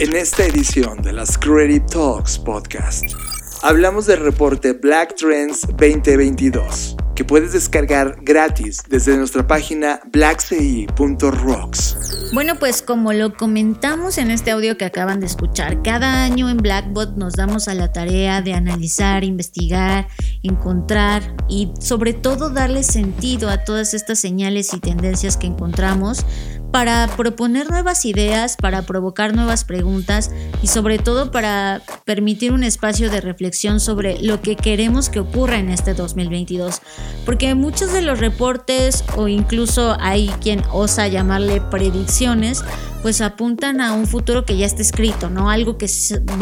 En esta edición de las Creative Talks Podcast, hablamos del reporte Black Trends 2022, que puedes descargar gratis desde nuestra página blackci.rocks. Bueno, pues como lo comentamos en este audio que acaban de escuchar, cada año en Blackbot nos damos a la tarea de analizar, investigar, encontrar y sobre todo darle sentido a todas estas señales y tendencias que encontramos para proponer nuevas ideas, para provocar nuevas preguntas y sobre todo para permitir un espacio de reflexión sobre lo que queremos que ocurra en este 2022. Porque muchos de los reportes o incluso hay quien osa llamarle predicciones, pues apuntan a un futuro que ya está escrito, ¿no? Algo que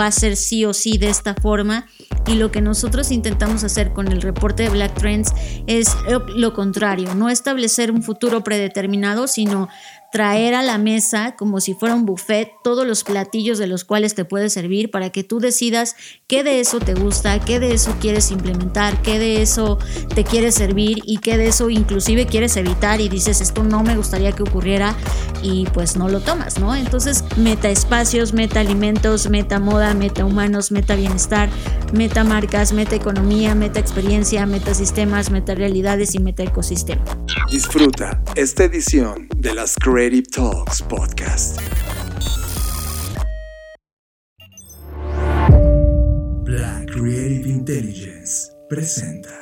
va a ser sí o sí de esta forma. Y lo que nosotros intentamos hacer con el reporte de Black Trends es lo contrario, no establecer un futuro predeterminado, sino traer a la mesa como si fuera un buffet todos los platillos de los cuales te puede servir para que tú decidas qué de eso te gusta, qué de eso quieres implementar, qué de eso te quiere servir y qué de eso inclusive quieres evitar y dices esto no me gustaría que ocurriera y pues no lo tomas, ¿no? Entonces meta espacios, meta alimentos, meta moda, meta humanos, meta bienestar, meta marcas, meta economía, meta experiencia, meta sistemas, meta realidades y meta ecosistema. Disfruta esta edición de las Creative Talks Podcast. Black Creative Intelligence presenta.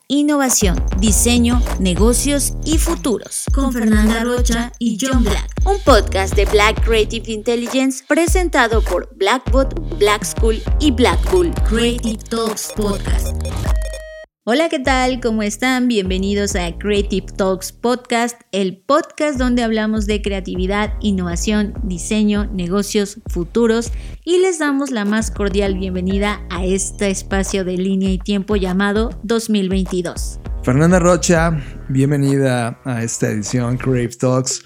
innovación, diseño, negocios y futuros. Con Fernanda Rocha y John Black. Un podcast de Black Creative Intelligence presentado por Blackbot, Black School y Blackpool. Creative Talks Podcast. Hola, ¿qué tal? ¿Cómo están? Bienvenidos a Creative Talks Podcast, el podcast donde hablamos de creatividad, innovación, diseño, negocios, futuros y les damos la más cordial bienvenida a este espacio de línea y tiempo llamado 2022. Fernanda Rocha, bienvenida a esta edición Creative Talks.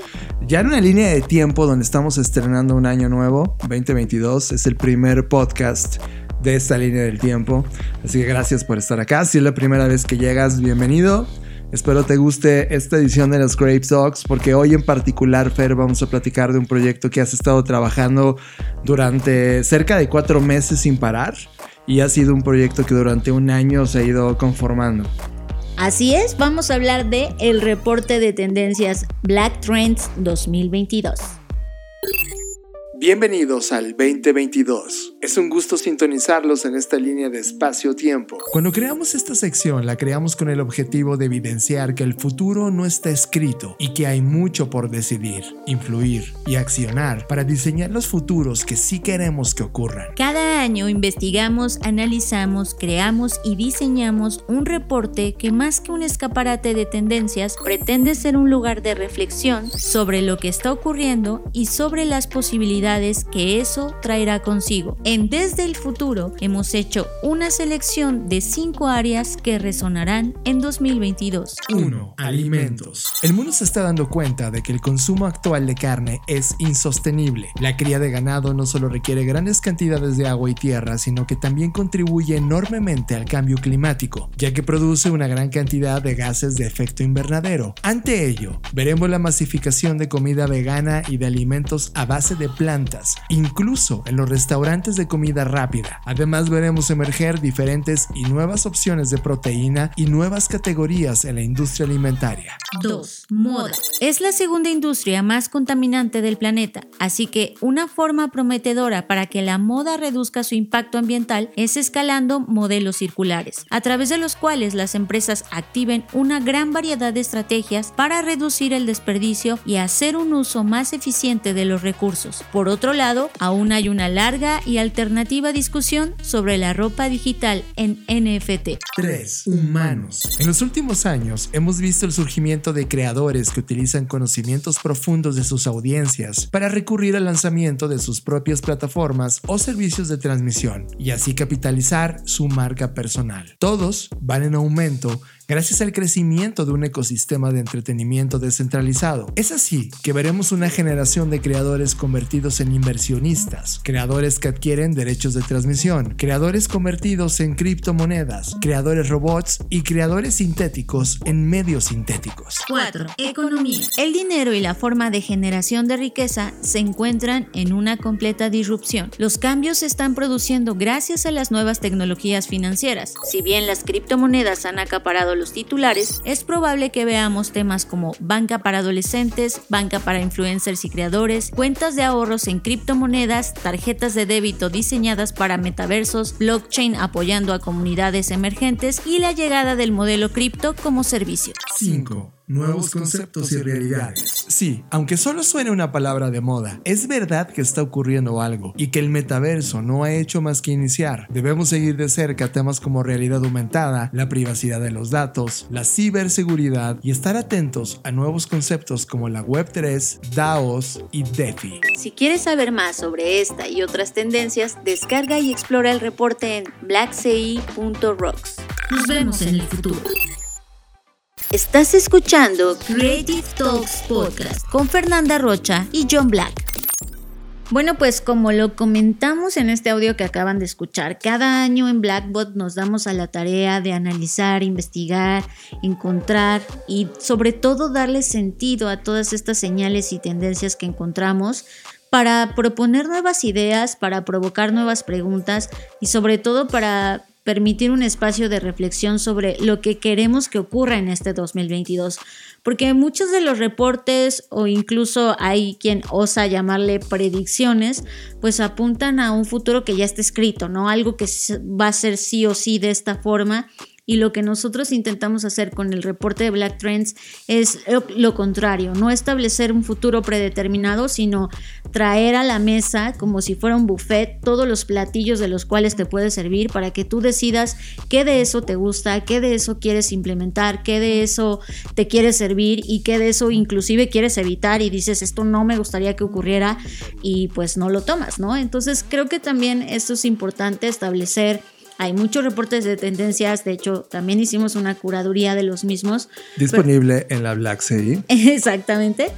Ya en una línea de tiempo donde estamos estrenando un año nuevo, 2022, es el primer podcast de esta línea del tiempo. Así que gracias por estar acá. Si es la primera vez que llegas, bienvenido. Espero te guste esta edición de los Grape Talks porque hoy en particular, Fer, vamos a platicar de un proyecto que has estado trabajando durante cerca de cuatro meses sin parar y ha sido un proyecto que durante un año se ha ido conformando. Así es, vamos a hablar de el reporte de tendencias Black Trends 2022. Bienvenidos al 2022. Es un gusto sintonizarlos en esta línea de espacio-tiempo. Cuando creamos esta sección, la creamos con el objetivo de evidenciar que el futuro no está escrito y que hay mucho por decidir, influir y accionar para diseñar los futuros que sí queremos que ocurran. Cada año investigamos, analizamos, creamos y diseñamos un reporte que más que un escaparate de tendencias, pretende ser un lugar de reflexión sobre lo que está ocurriendo y sobre las posibilidades que eso traerá consigo. En Desde el Futuro hemos hecho una selección de cinco áreas que resonarán en 2022. 1. Alimentos. El mundo se está dando cuenta de que el consumo actual de carne es insostenible. La cría de ganado no solo requiere grandes cantidades de agua y tierra, sino que también contribuye enormemente al cambio climático, ya que produce una gran cantidad de gases de efecto invernadero. Ante ello, veremos la masificación de comida vegana y de alimentos a base de plantas incluso en los restaurantes de comida rápida. Además veremos emerger diferentes y nuevas opciones de proteína y nuevas categorías en la industria alimentaria. 2. Moda. Es la segunda industria más contaminante del planeta, así que una forma prometedora para que la moda reduzca su impacto ambiental es escalando modelos circulares, a través de los cuales las empresas activen una gran variedad de estrategias para reducir el desperdicio y hacer un uso más eficiente de los recursos. Por otro lado, aún hay una larga y alternativa discusión sobre la ropa digital en NFT. 3. Humanos. En los últimos años hemos visto el surgimiento de creadores que utilizan conocimientos profundos de sus audiencias para recurrir al lanzamiento de sus propias plataformas o servicios de transmisión y así capitalizar su marca personal. Todos van en aumento gracias al crecimiento de un ecosistema de entretenimiento descentralizado. Es así que veremos una generación de creadores convertidos en inversionistas, creadores que adquieren derechos de transmisión, creadores convertidos en criptomonedas, creadores robots y creadores sintéticos en medios sintéticos. 4. Economía. El dinero y la forma de generación de riqueza se encuentran en una completa disrupción. Los cambios se están produciendo gracias a las nuevas tecnologías financieras. Si bien las criptomonedas han acaparado los titulares, es probable que veamos temas como banca para adolescentes, banca para influencers y creadores, cuentas de ahorros en criptomonedas, tarjetas de débito diseñadas para metaversos, blockchain apoyando a comunidades emergentes y la llegada del modelo cripto como servicio. 5 nuevos conceptos y realidades. Sí, aunque solo suene una palabra de moda, es verdad que está ocurriendo algo y que el metaverso no ha hecho más que iniciar. Debemos seguir de cerca temas como realidad aumentada, la privacidad de los datos, la ciberseguridad y estar atentos a nuevos conceptos como la Web3, DAOs y DeFi. Si quieres saber más sobre esta y otras tendencias, descarga y explora el reporte en blackci.rocks. Nos vemos en el futuro. Estás escuchando Creative Talks Podcast con Fernanda Rocha y John Black. Bueno, pues como lo comentamos en este audio que acaban de escuchar, cada año en Blackbot nos damos a la tarea de analizar, investigar, encontrar y sobre todo darle sentido a todas estas señales y tendencias que encontramos para proponer nuevas ideas, para provocar nuevas preguntas y sobre todo para permitir un espacio de reflexión sobre lo que queremos que ocurra en este 2022. Porque muchos de los reportes o incluso hay quien osa llamarle predicciones, pues apuntan a un futuro que ya está escrito, ¿no? Algo que va a ser sí o sí de esta forma y lo que nosotros intentamos hacer con el reporte de Black Trends es lo contrario, no establecer un futuro predeterminado, sino traer a la mesa como si fuera un buffet todos los platillos de los cuales te puede servir para que tú decidas qué de eso te gusta, qué de eso quieres implementar, qué de eso te quiere servir y qué de eso inclusive quieres evitar y dices esto no me gustaría que ocurriera y pues no lo tomas, ¿no? Entonces creo que también esto es importante establecer hay muchos reportes de tendencias, de hecho también hicimos una curaduría de los mismos. Disponible en la Black Sea. Exactamente.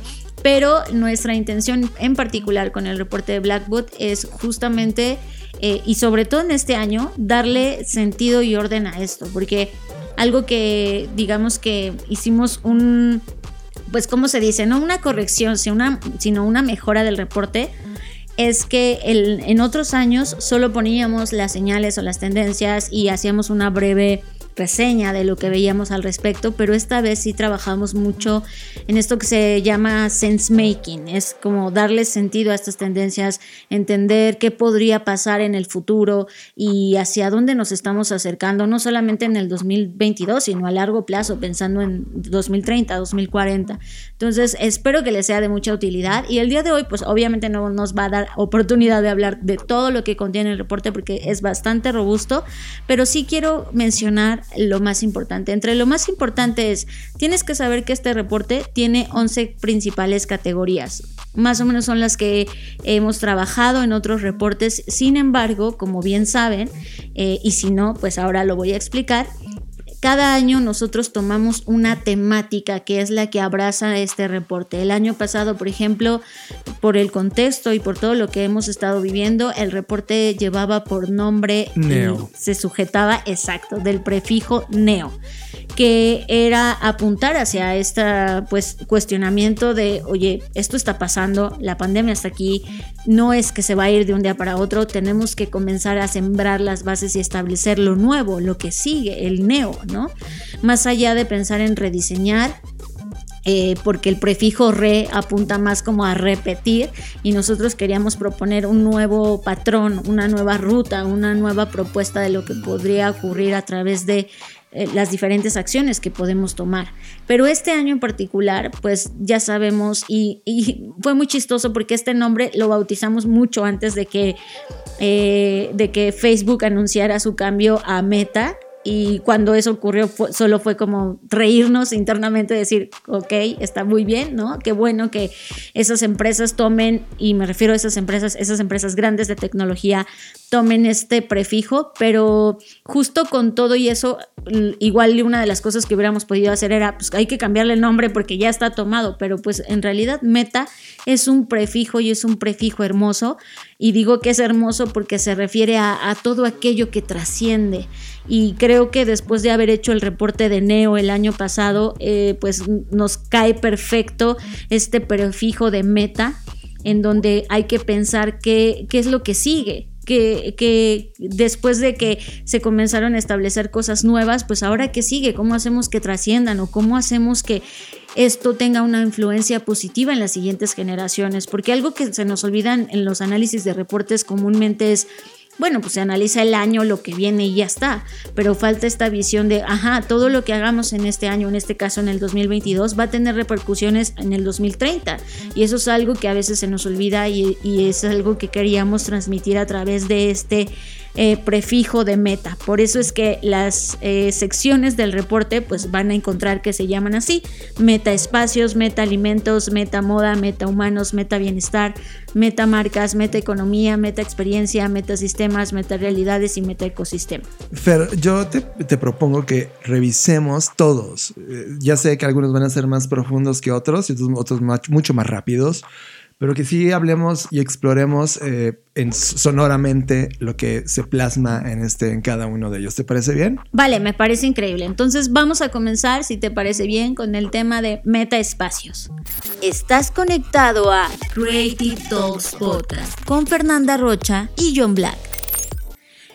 Pero nuestra intención en particular con el reporte de Blackbot es justamente, eh, y sobre todo en este año, darle sentido y orden a esto, porque algo que digamos que hicimos un, pues como se dice, no una corrección, sino una, sino una mejora del reporte es que en otros años solo poníamos las señales o las tendencias y hacíamos una breve reseña de lo que veíamos al respecto, pero esta vez sí trabajamos mucho en esto que se llama sense making, es como darle sentido a estas tendencias, entender qué podría pasar en el futuro y hacia dónde nos estamos acercando, no solamente en el 2022, sino a largo plazo, pensando en 2030, 2040. Entonces, espero que les sea de mucha utilidad y el día de hoy, pues obviamente no nos va a dar oportunidad de hablar de todo lo que contiene el reporte porque es bastante robusto, pero sí quiero mencionar lo más importante. Entre lo más importante es, tienes que saber que este reporte tiene 11 principales categorías. Más o menos son las que hemos trabajado en otros reportes. Sin embargo, como bien saben, eh, y si no, pues ahora lo voy a explicar, cada año nosotros tomamos una temática que es la que abraza este reporte. El año pasado, por ejemplo, por el contexto y por todo lo que hemos estado viviendo, el reporte llevaba por nombre Neo. se sujetaba exacto del prefijo neo que era apuntar hacia este pues, cuestionamiento de, oye, esto está pasando, la pandemia está aquí, no es que se va a ir de un día para otro, tenemos que comenzar a sembrar las bases y establecer lo nuevo, lo que sigue, el neo, ¿no? Más allá de pensar en rediseñar, eh, porque el prefijo re apunta más como a repetir y nosotros queríamos proponer un nuevo patrón, una nueva ruta, una nueva propuesta de lo que podría ocurrir a través de eh, las diferentes acciones que podemos tomar. Pero este año en particular, pues ya sabemos y, fue muy chistoso porque este nombre lo bautizamos mucho antes de que eh, de que Facebook anunciara su cambio a Meta y cuando eso ocurrió solo fue como reírnos internamente, decir, ok, está muy bien, ¿no? Qué bueno que esas empresas tomen, y me refiero a esas empresas, esas empresas grandes de tecnología, tomen este prefijo, pero justo con todo y eso, igual una de las cosas que hubiéramos podido hacer era, pues hay que cambiarle el nombre porque ya está tomado, pero pues en realidad meta es un prefijo y es un prefijo hermoso, y digo que es hermoso porque se refiere a todo aquello que trasciende y creo que después de haber hecho el reporte de Neo el año pasado, eh, pues nos cae perfecto este prefijo de meta, en donde hay que pensar qué, qué es lo que sigue. Que, que, después de que se comenzaron a establecer cosas nuevas, pues ahora qué sigue, cómo hacemos que trasciendan o cómo hacemos que esto tenga una influencia positiva en las siguientes generaciones, porque algo que se nos olvidan en los análisis de reportes comúnmente es bueno, pues se analiza el año, lo que viene y ya está, pero falta esta visión de, ajá, todo lo que hagamos en este año, en este caso en el 2022, va a tener repercusiones en el 2030. Y eso es algo que a veces se nos olvida y, y es algo que queríamos transmitir a través de este eh, prefijo de meta. Por eso es que las eh, secciones del reporte pues van a encontrar que se llaman así. Meta espacios, meta alimentos, meta moda, meta humanos, meta bienestar, meta marcas, meta economía, meta experiencia, meta sistemas, meta realidades y meta ecosistema. Fer, yo te, propongo que revisemos todos. Eh, ya sé que algunos van a ser más profundos que otros y otros mucho más rápidos pero que sí hablemos y exploremos eh, en sonoramente lo que se plasma en, este, en cada uno de ellos. ¿Te parece bien? Vale, me parece increíble. Entonces vamos a comenzar, si te parece bien, con el tema de metaespacios. Estás conectado a Creative Talks Podcast con Fernanda Rocha y John Black.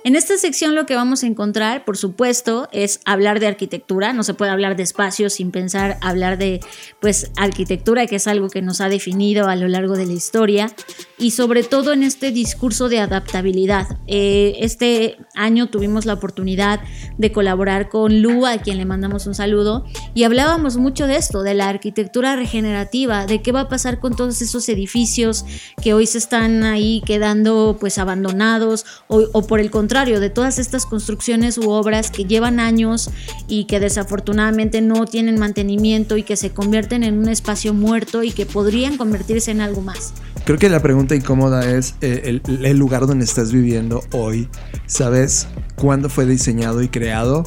En esta sección lo que vamos a encontrar, por supuesto, es hablar de arquitectura. No se puede hablar de espacios sin pensar hablar de pues arquitectura, que es algo que nos ha definido a lo largo de la historia y sobre todo en este discurso de adaptabilidad. Eh, este año tuvimos la oportunidad de colaborar con Lu, a quien le mandamos un saludo, y hablábamos mucho de esto, de la arquitectura regenerativa, de qué va a pasar con todos esos edificios que hoy se están ahí quedando pues abandonados o, o por el contrario de todas estas construcciones u obras que llevan años y que desafortunadamente no tienen mantenimiento y que se convierten en un espacio muerto y que podrían convertirse en algo más. Creo que la pregunta incómoda es eh, el, lugar donde estás viviendo hoy. ¿Sabes cuándo fue diseñado y creado?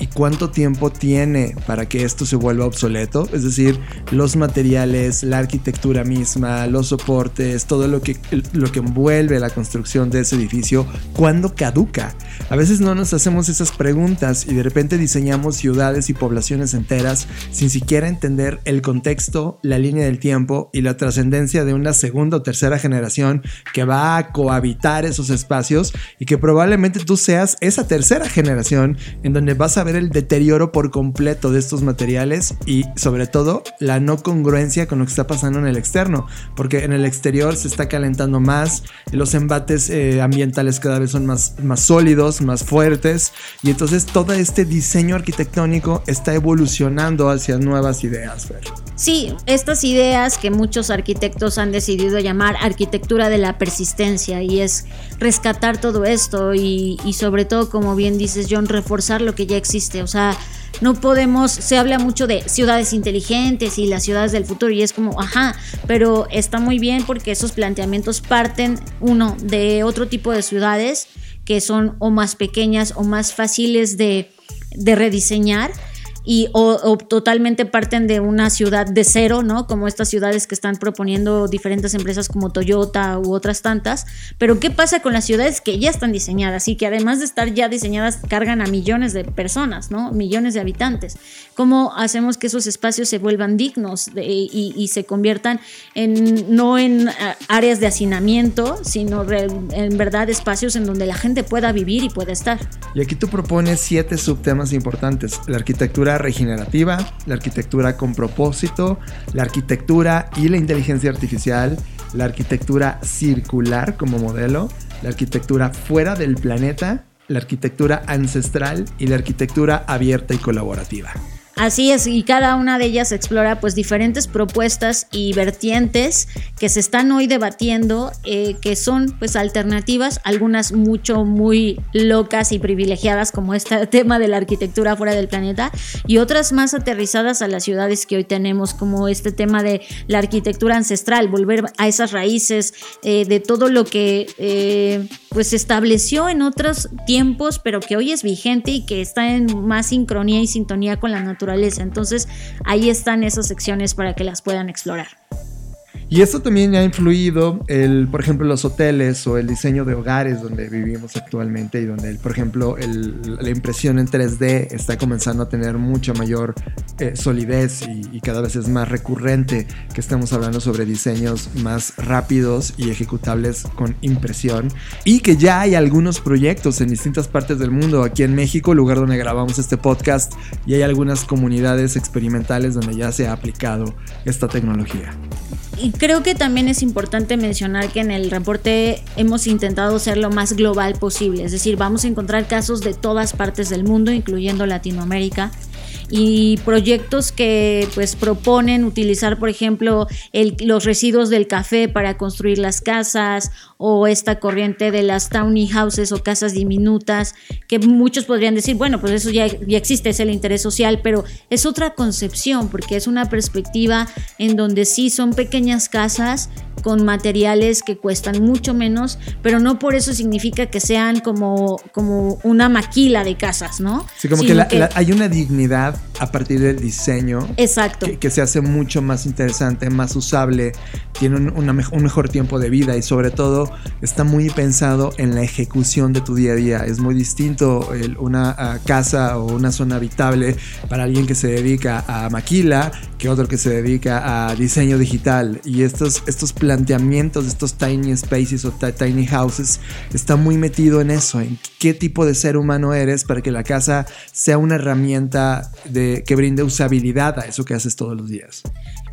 Y cuánto tiempo tiene para que esto se vuelva obsoleto, es decir, los materiales, la arquitectura misma, los soportes, todo lo que, lo que envuelve la construcción de ese edificio, ¿cuándo caduca? A veces no nos hacemos esas preguntas y de repente diseñamos ciudades y poblaciones enteras sin siquiera entender el contexto, la línea del tiempo y la trascendencia de una segunda o tercera generación que va a cohabitar esos espacios y que probablemente tú seas esa tercera generación en donde vas a ver el deterioro por completo de estos materiales y sobre todo la no congruencia con lo que está pasando en el externo, porque en el exterior se está calentando más, los embates eh, ambientales cada vez son más, más sólidos, más fuertes y entonces todo este diseño arquitectónico está evolucionando hacia nuevas ideas. Sí, estas ideas que muchos arquitectos han decidido llamar arquitectura de la persistencia y es rescatar todo esto y, y sobre todo, como bien dices John, reforzar lo que ya existe o sea, no podemos, se habla mucho de ciudades inteligentes y las ciudades del futuro y es como, ajá, pero está muy bien porque esos planteamientos parten, uno, de otro tipo de ciudades que son o más pequeñas o más fáciles de, rediseñar y o, totalmente parten de una ciudad de cero, ¿no? Como estas ciudades que están proponiendo diferentes empresas como Toyota u otras tantas. Pero ¿qué pasa con las ciudades que ya están diseñadas y que además de estar ya diseñadas cargan a millones de personas, ¿no? Millones de habitantes. ¿Cómo hacemos que esos espacios se vuelvan dignos y, se conviertan en no en áreas de hacinamiento, sino en verdad espacios en donde la gente pueda vivir y pueda estar? Y aquí tú propones siete subtemas importantes. La arquitectura regenerativa, la arquitectura con propósito, la arquitectura y la inteligencia artificial, la arquitectura circular como modelo, la arquitectura fuera del planeta, la arquitectura ancestral y la arquitectura abierta y colaborativa. Así es, y cada una de ellas explora pues diferentes propuestas y vertientes que se están hoy debatiendo, eh, que son pues alternativas, algunas mucho muy locas y privilegiadas como este tema de la arquitectura fuera del planeta, y otras más aterrizadas a las ciudades que hoy tenemos, como este tema de la arquitectura ancestral, volver a esas raíces eh, de todo lo que eh, pues se estableció en otros tiempos, pero que hoy es vigente y que está en más sincronía y sintonía con la naturaleza entonces ahí están esas secciones para que las puedan explorar. Y esto también ha influido, el, por ejemplo, los hoteles o el diseño de hogares donde vivimos actualmente y donde, por ejemplo, la impresión en 3D está comenzando a tener mucha mayor eh, solidez y, cada vez es más recurrente que estamos hablando sobre diseños más rápidos y ejecutables con impresión y que ya hay algunos proyectos en distintas partes del mundo, aquí en México, lugar donde grabamos este podcast, y hay algunas comunidades experimentales donde ya se ha aplicado esta tecnología. Y creo que también es importante mencionar que en el reporte hemos intentado ser lo más global posible, es decir, vamos a encontrar casos de todas partes del mundo, incluyendo Latinoamérica. Y proyectos que pues proponen utilizar por ejemplo los residuos del café para construir las casas o esta corriente de las tiny houses o casas diminutas que muchos podrían decir bueno pues eso ya, ya existe es el interés social pero es otra concepción porque es una perspectiva en donde sí son pequeñas casas con materiales que cuestan mucho menos, pero no por eso significa que sean como, como una maquila de casas, ¿no? Sí, como que, hay una dignidad a partir del diseño. Exacto. Que, se hace mucho más interesante, más usable, tiene un, un, mejor tiempo de vida y sobre todo está muy pensado en la ejecución de tu día a día. Es muy distinto una ah, casa o una zona habitable para alguien que se dedica a maquila que otro que se dedica a diseño digital. Y estos, estos planteamientos estos tiny spaces o tiny houses está muy metido en eso, en qué tipo de ser humano eres para que la casa sea una herramienta de, que brinde usabilidad a eso que haces todos los días.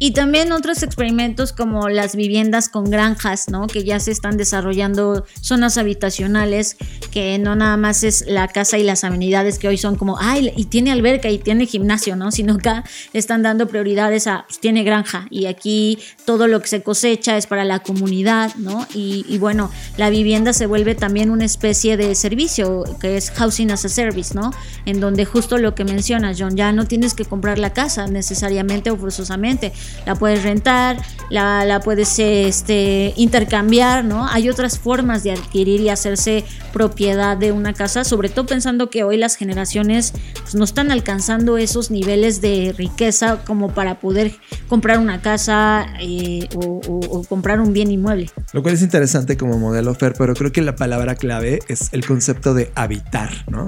Y también otros experimentos como las viviendas con granjas, ¿no? Que ya se están desarrollando zonas habitacionales, que no nada más es la casa y las amenidades que hoy son como, ay, y tiene alberca y tiene gimnasio, ¿no? Sino que están dando prioridades a, pues tiene granja y aquí todo lo que se cosecha es para la comunidad, ¿no? Y, y bueno, la vivienda se vuelve también una especie de servicio que es housing as a service, ¿no? En donde justo lo que mencionas, John, ya no tienes que comprar la casa necesariamente o forzosamente la puedes rentar, la, puedes este, intercambiar, ¿no? Hay otras formas de adquirir y hacerse propiedad de una casa, sobre todo pensando que hoy las generaciones pues, no están alcanzando esos niveles de riqueza como para poder comprar una casa eh, o, o, comprar un bien inmueble. Lo cual es interesante como modelo Fer, pero creo que la palabra clave es el concepto de habitar, ¿no?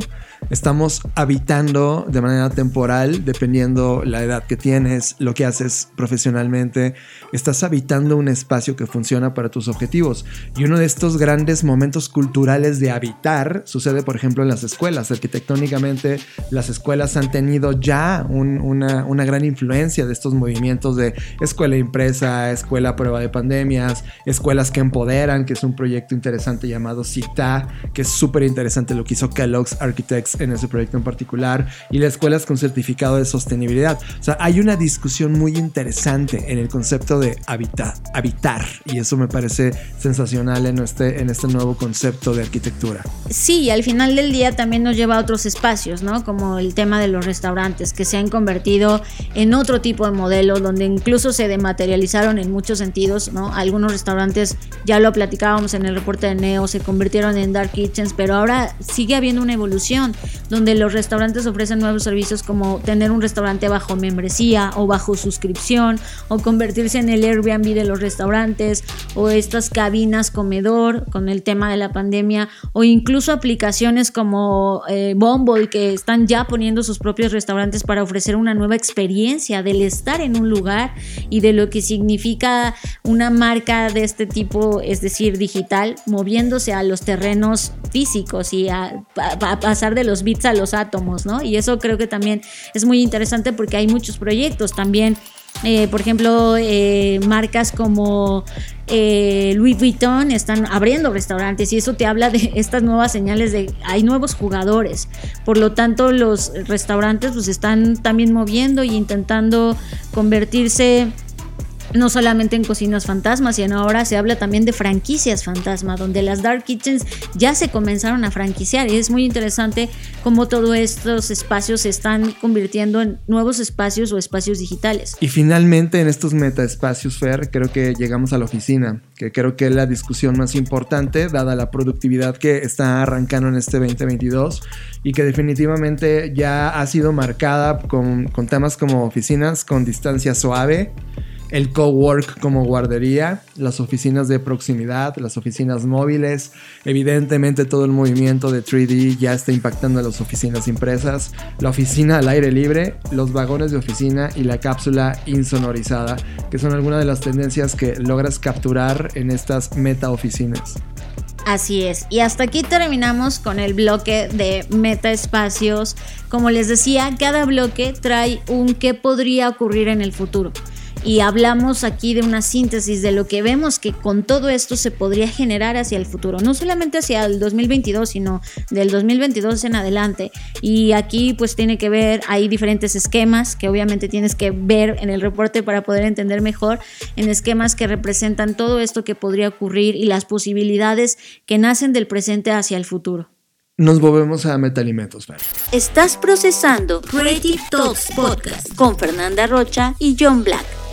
Estamos habitando de manera temporal, dependiendo la edad que tienes, lo que haces profesionalmente. Estás habitando un espacio que funciona para tus objetivos. Y uno de estos grandes momentos culturales de habitar sucede, por ejemplo, en las escuelas. Arquitectónicamente, las escuelas han tenido ya una, una gran influencia de estos movimientos de escuela impresa, escuela prueba de pandemias, escuelas que empoderan, que es un proyecto interesante llamado CITA, que es súper interesante lo que hizo Kellogg's En ese proyecto en particular y las escuelas con certificado de sostenibilidad. O sea, hay una discusión muy interesante en el concepto de habitar, habitar y eso me parece sensacional en este, en este nuevo concepto de arquitectura. Sí, y al final del día también nos lleva a otros espacios, ¿no? Como el tema de los restaurantes que se han convertido en otro tipo de modelo donde incluso se dematerializaron en muchos sentidos, ¿no? Algunos restaurantes, ya lo platicábamos en el reporte de Neo, se convirtieron en dark kitchens, pero ahora sigue habiendo una evolución donde los restaurantes ofrecen nuevos servicios como tener un restaurante bajo membresía o bajo suscripción o convertirse en el Airbnb de los restaurantes o estas cabinas comedor con el tema de la pandemia o incluso aplicaciones como eh, Bumble que están ya poniendo sus propios restaurantes para ofrecer una nueva experiencia del estar en un lugar y de lo que significa una marca de este tipo, es decir, digital, moviéndose a los terrenos físicos y a pasar de los bits a los átomos, ¿no? Y eso creo que también es muy interesante porque hay muchos proyectos también Eh, por ejemplo, eh, marcas como eh, Louis Vuitton están abriendo restaurantes y eso te habla de estas nuevas señales de hay nuevos jugadores. Por lo tanto, los restaurantes pues están también moviendo y intentando convertirse no solamente en cocinas fantasmas, sino ahora se habla también de franquicias fantasma, donde las dark kitchens ya se comenzaron a franquiciar y es muy interesante cómo todos estos espacios se están convirtiendo en nuevos espacios o espacios digitales. Y finalmente en estos metaespacios, Fer, creo que llegamos a la oficina, que creo que es la discusión más importante, dada la productividad que está arrancando en este 2022 y que definitivamente ya ha sido marcada con, con temas como oficinas con distancia suave el cowork como guardería, las oficinas de proximidad, las oficinas móviles. Evidentemente todo el movimiento de 3D ya está impactando en las oficinas impresas, la oficina al aire libre, los vagones de oficina y la cápsula insonorizada, que son algunas de las tendencias que logras capturar en estas meta oficinas. Así es. Y hasta aquí terminamos con el bloque de meta espacios. Como les decía, cada bloque trae un qué podría ocurrir en el futuro y hablamos aquí de una síntesis de lo que vemos que con todo esto se podría generar hacia el futuro, no solamente hacia el 2022, sino del 2022 en adelante. Y aquí pues tiene que ver, hay diferentes esquemas que obviamente tienes que ver en el reporte para poder entender mejor, en esquemas que representan todo esto que podría ocurrir y las posibilidades que nacen del presente hacia el futuro. Nos volvemos a Metalimentos, Estás procesando Creative Talks Podcast con Fernanda Rocha y John Black.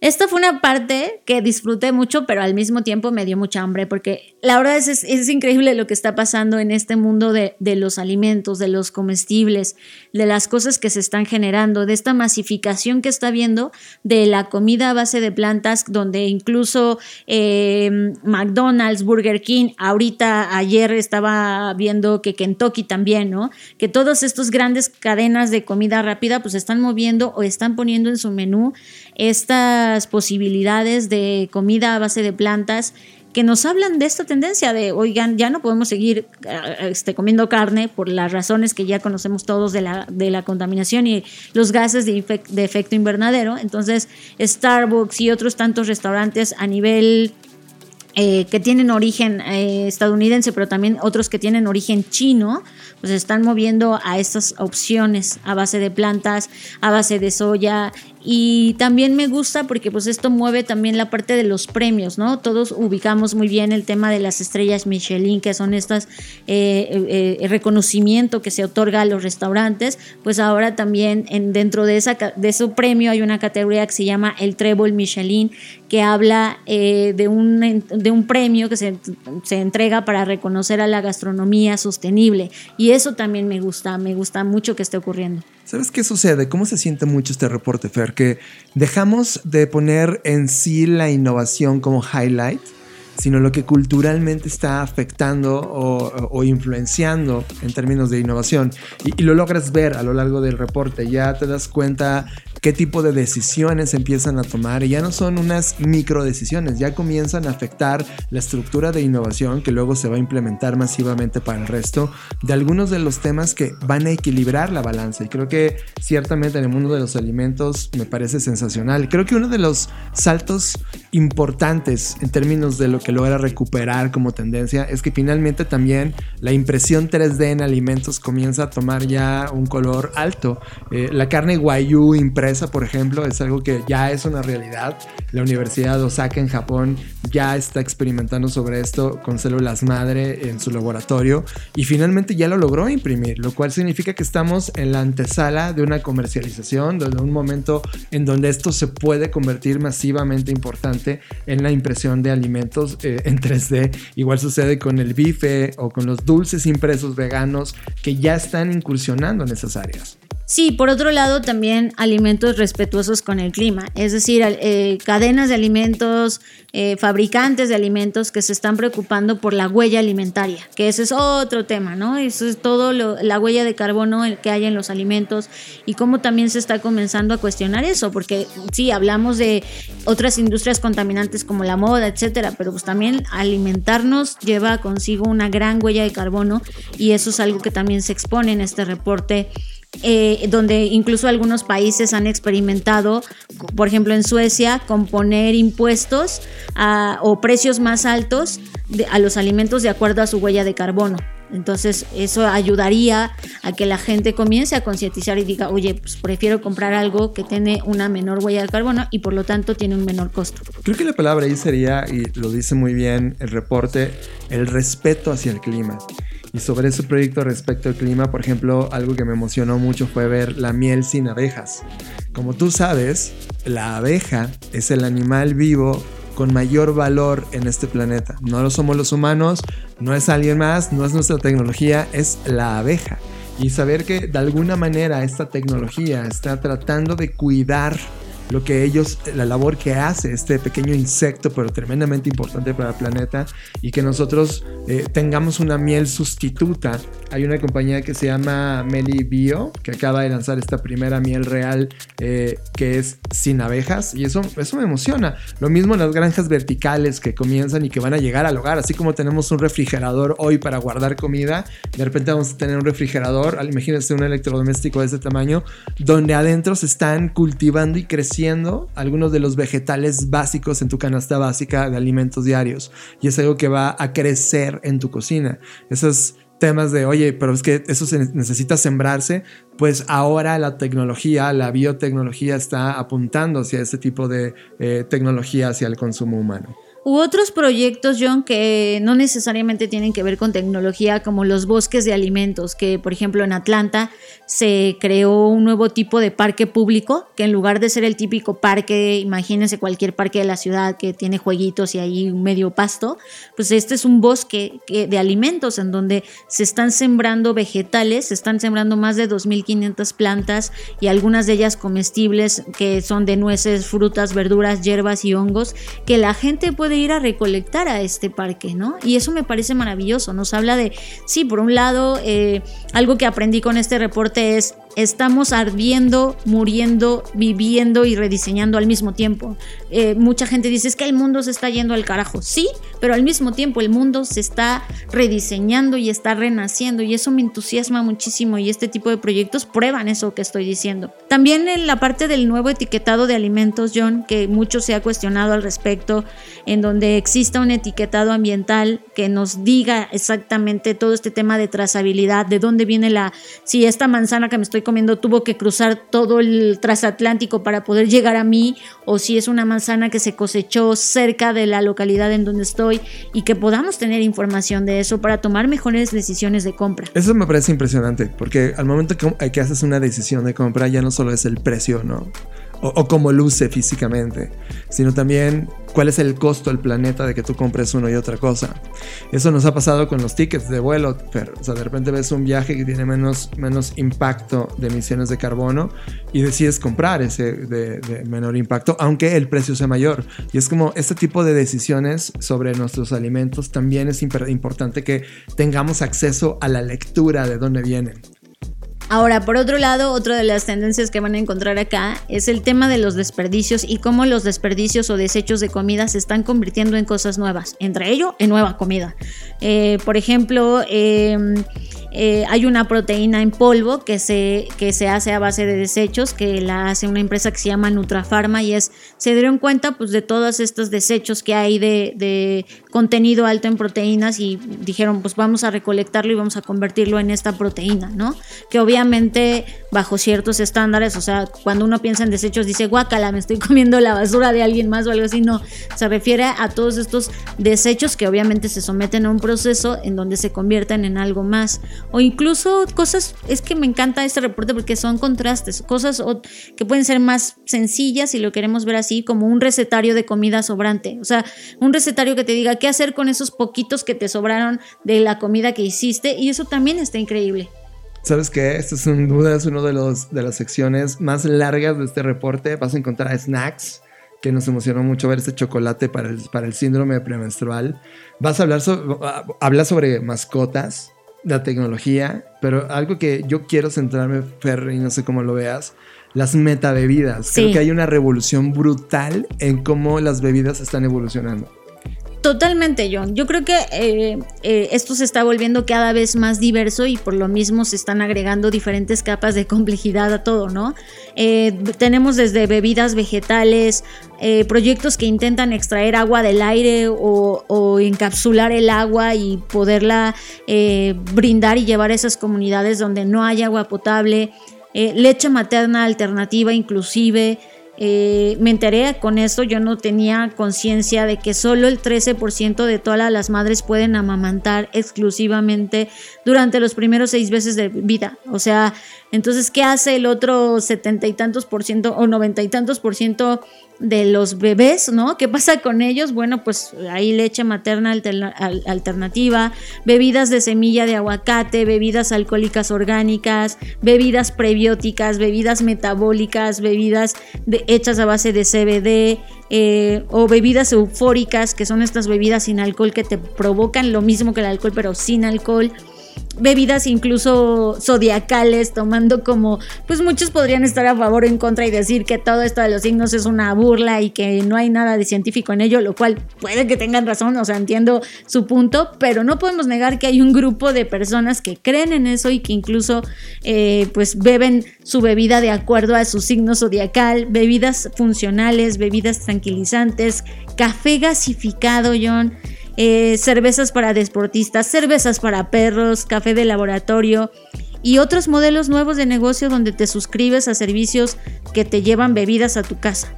Esta fue una parte que disfruté mucho, pero al mismo tiempo me dio mucha hambre, porque la verdad es, es, increíble lo que está pasando en este mundo de, de, los alimentos, de los comestibles, de las cosas que se están generando, de esta masificación que está habiendo de la comida a base de plantas, donde incluso eh, McDonald's, Burger King, ahorita ayer estaba viendo que Kentucky también, ¿no? Que todas estas grandes cadenas de comida rápida pues están moviendo o están poniendo en su menú posibilidades de comida a base de plantas que nos hablan de esta tendencia de, oigan, ya no podemos seguir eh, este, comiendo carne por las razones que ya conocemos todos de la, de la contaminación y los gases de, de efecto invernadero. Entonces, Starbucks y otros tantos restaurantes a nivel eh, que tienen origen eh, estadounidense, pero también otros que tienen origen chino, pues están moviendo a estas opciones a base de plantas, a base de soya, y también me gusta porque pues esto mueve también la parte de los premios, ¿no? Todos ubicamos muy bien el tema de las estrellas Michelin, que son estas eh, eh, reconocimiento que se otorga a los restaurantes, pues ahora también en, dentro de, esa, de ese premio hay una categoría que se llama el Trébol Michelin, que habla eh, de, un, de un premio que se, se entrega para reconocer a la gastronomía sostenible. Y eso también me gusta, me gusta mucho que esté ocurriendo. ¿Sabes qué sucede? ¿Cómo se siente mucho este reporte, Fer? Que dejamos de poner en sí la innovación como highlight, sino lo que culturalmente está afectando o, influenciando en términos de innovación. Y, y, lo logras ver a lo largo del reporte. Ya te das cuenta qué tipo de decisiones empiezan a tomar y ya no son unas micro decisiones, ya comienzan a afectar la estructura de innovación que luego se va a implementar masivamente para el resto de algunos de los temas que van a equilibrar la balanza y creo que ciertamente en el mundo de los alimentos me parece sensacional. Creo que uno de los saltos importantes en términos de lo que logra recuperar como tendencia es que finalmente también la impresión 3D en alimentos comienza a tomar ya un color alto. Eh, la carne guayú impresa por ejemplo, es algo que ya es una realidad. La Universidad de Osaka en Japón ya está experimentando sobre esto con células madre en su laboratorio y finalmente ya lo logró imprimir, lo cual significa que estamos en la antesala de una comercialización, de un momento en donde esto se puede convertir masivamente importante en la impresión de alimentos eh, en 3D. Igual sucede con el bife o con los dulces impresos veganos que ya están incursionando en esas áreas. Sí, por otro lado también alimentos respetuosos con el clima, es decir, eh, cadenas de alimentos, eh, fabricantes de alimentos que se están preocupando por la huella alimentaria, que ese es otro tema, ¿no? Eso es todo la huella de carbono que hay en los alimentos y cómo también se está comenzando a cuestionar eso, porque sí, hablamos de otras industrias contaminantes como la moda, etcétera, pero pues también alimentarnos lleva consigo una gran huella de carbono y eso es algo que también se expone en este reporte eh, donde incluso algunos países han experimentado, por ejemplo en Suecia, con poner impuestos o precios más altos a los alimentos de acuerdo a su huella de carbono. Entonces eso ayudaría a que la gente comience a concientizar y diga, oye, pues prefiero comprar algo que tiene una menor huella de carbono y por lo tanto tiene un menor costo. Creo que la palabra ahí sería, y lo dice muy bien el reporte, el respeto hacia el clima. Y sobre ese proyecto respecto al clima, por ejemplo, algo que me emocionó mucho fue ver la miel sin abejas. Como tú sabes, la abeja es el animal vivo con mayor valor en este planeta. No lo somos los humanos, no es alguien más, no es nuestra tecnología, es la abeja. Y saber que de alguna manera esta tecnología está tratando de cuidar lo que ellos, la labor que hace este pequeño insecto, pero tremendamente importante para el planeta, y que nosotros eh, tengamos una miel sustituta. Hay una compañía que se llama Meli Bio, que acaba de lanzar esta primera miel real eh, que es sin abejas, y eso, eso me emociona. Lo mismo en las granjas verticales que comienzan y que van a llegar al hogar, así como tenemos un refrigerador hoy para guardar comida, de repente vamos a tener un refrigerador, imagínense un electrodoméstico de ese tamaño, donde adentro se están cultivando y creciendo algunos de los vegetales básicos en tu canasta básica de alimentos diarios. Y es algo que va a crecer en tu cocina. Esos temas de, oye, pero es que eso se necesita sembrarse, pues ahora la tecnología, la biotecnología está apuntando hacia este tipo de eh, tecnología hacia el consumo humano. U otros proyectos, John, que no necesariamente tienen que ver con tecnología, como los bosques de alimentos, que por ejemplo en Atlanta se creó un nuevo tipo de parque público, que en lugar de ser el típico parque, imagínense cualquier parque de la ciudad que tiene jueguitos y ahí un medio pasto, pues este es un bosque de alimentos en donde se están sembrando vegetales, se están sembrando más de 2.500 plantas y algunas de ellas comestibles que son de nueces, frutas, verduras, hierbas y hongos, que la gente puede de ir a recolectar a este parque, ¿no? Y eso me parece maravilloso. Nos habla de, sí, por un lado, eh, algo que aprendí con este reporte es estamos ardiendo, muriendo, viviendo y rediseñando al mismo tiempo. Eh, mucha gente dice es que el mundo se está yendo al carajo. Sí, pero al mismo tiempo el mundo se está rediseñando y está renaciendo y eso me entusiasma muchísimo y este tipo de proyectos prueban eso que estoy diciendo. También en la parte del nuevo etiquetado de alimentos, John, que mucho se ha cuestionado al respecto, en donde exista un etiquetado ambiental que nos diga exactamente todo este tema de trazabilidad, de dónde viene la, si esta manzana que me estoy comiendo tuvo que cruzar todo el transatlántico para poder llegar a mí, o si es una manzana que se cosechó cerca de la localidad en donde estoy y que podamos tener información de eso para tomar mejores decisiones de compra. Eso me parece impresionante, porque al momento que, que haces una decisión de compra ya no solo es el precio, ¿no? O, cómo luce físicamente, sino también cuál es el costo del planeta de que tú compres uno y otra cosa. Eso nos ha pasado con los tickets de vuelo, pero o sea, de repente ves un viaje que tiene menos, menos impacto de emisiones de carbono y decides comprar ese de, de menor impacto, aunque el precio sea mayor. Y es como este tipo de decisiones sobre nuestros alimentos también es importante que tengamos acceso a la lectura de dónde vienen. Ahora, por otro lado, otra de las tendencias que van a encontrar acá es el tema de los desperdicios y cómo los desperdicios o desechos de comida se están convirtiendo en cosas nuevas, entre ello en nueva comida. Eh, por ejemplo, em, eh, hay una proteína en polvo que se, que se hace a base de desechos, que la hace una empresa que se llama Nutrafarma y es, se dieron cuenta pues, de todos estos desechos que hay de, de contenido alto en proteínas y dijeron pues vamos a recolectarlo y vamos a convertirlo en esta proteína, ¿no? Que obviamente bajo ciertos estándares, o sea, cuando uno piensa en desechos dice guacala, me estoy comiendo la basura de alguien más o algo así, no, se refiere a todos estos desechos que obviamente se someten a un proceso en donde se convierten en algo más o incluso cosas, es que me encanta este reporte porque son contrastes, cosas que pueden ser más sencillas si lo queremos ver así, como un recetario de comida sobrante, o sea, un recetario que te diga qué hacer con esos poquitos que te sobraron de la comida que hiciste y eso también está increíble. ¿Sabes qué? Esto es sin duda es una de, los, de las secciones más largas de este reporte. Vas a encontrar snacks, que nos emocionó mucho ver este chocolate para el, para el síndrome premenstrual. Vas a hablar habla sobre mascotas, la tecnología, pero algo que yo quiero centrarme, Fer, y no sé cómo lo veas, las metabebidas. Creo que hay una revolución brutal en cómo las bebidas están evolucionando. Totalmente, John. Yo creo que eh, eh, esto se está volviendo cada vez más diverso y por lo mismo se están agregando diferentes capas de complejidad a todo, ¿no? Eh, tenemos desde bebidas vegetales, proyectos que intentan extraer agua del aire o, encapsular el agua y poderla brindar y llevar a esas comunidades donde no hay agua potable, leche materna alternativa inclusive. Eh, me enteré con esto, yo no tenía conciencia de que solo el 13% de todas las madres pueden amamantar exclusivamente durante los primeros seis meses de vida. O sea, entonces, ¿qué hace el otro setenta y tantos por ciento o noventa y tantos por ciento de los bebés, ¿no? ¿Qué pasa con ellos? Bueno, pues hay leche materna alternativa, bebidas de semilla de aguacate, bebidas alcohólicas orgánicas, bebidas prebióticas, bebidas metabólicas, bebidas hechas a base de CBD eh, o bebidas eufóricas, que son estas bebidas sin alcohol que te provocan lo mismo que el alcohol, pero sin alcohol bebidas incluso zodiacales, tomando como, pues muchos podrían estar a favor o en contra y decir que todo esto de los signos es una burla y que no hay nada de científico en ello, lo cual puede que tengan razón, o sea, entiendo su punto, pero no podemos negar que hay un grupo de personas que creen en eso y que incluso eh, pues beben su bebida de acuerdo a su signo zodiacal, bebidas funcionales, bebidas tranquilizantes, café gasificado, John. Eh, cervezas para deportistas, cervezas para perros, café de laboratorio y otros modelos nuevos de negocio donde te suscribes a servicios que te llevan bebidas a tu casa.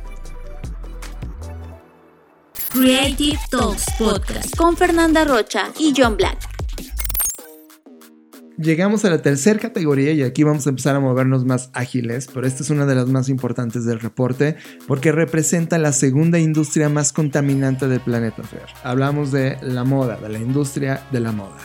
Creative Talks Podcast con Fernanda Rocha y John Black. Llegamos a la tercera categoría y aquí vamos a empezar a movernos más ágiles, pero esta es una de las más importantes del reporte porque representa la segunda industria más contaminante del planeta. Fer. Hablamos de la moda, de la industria de la moda.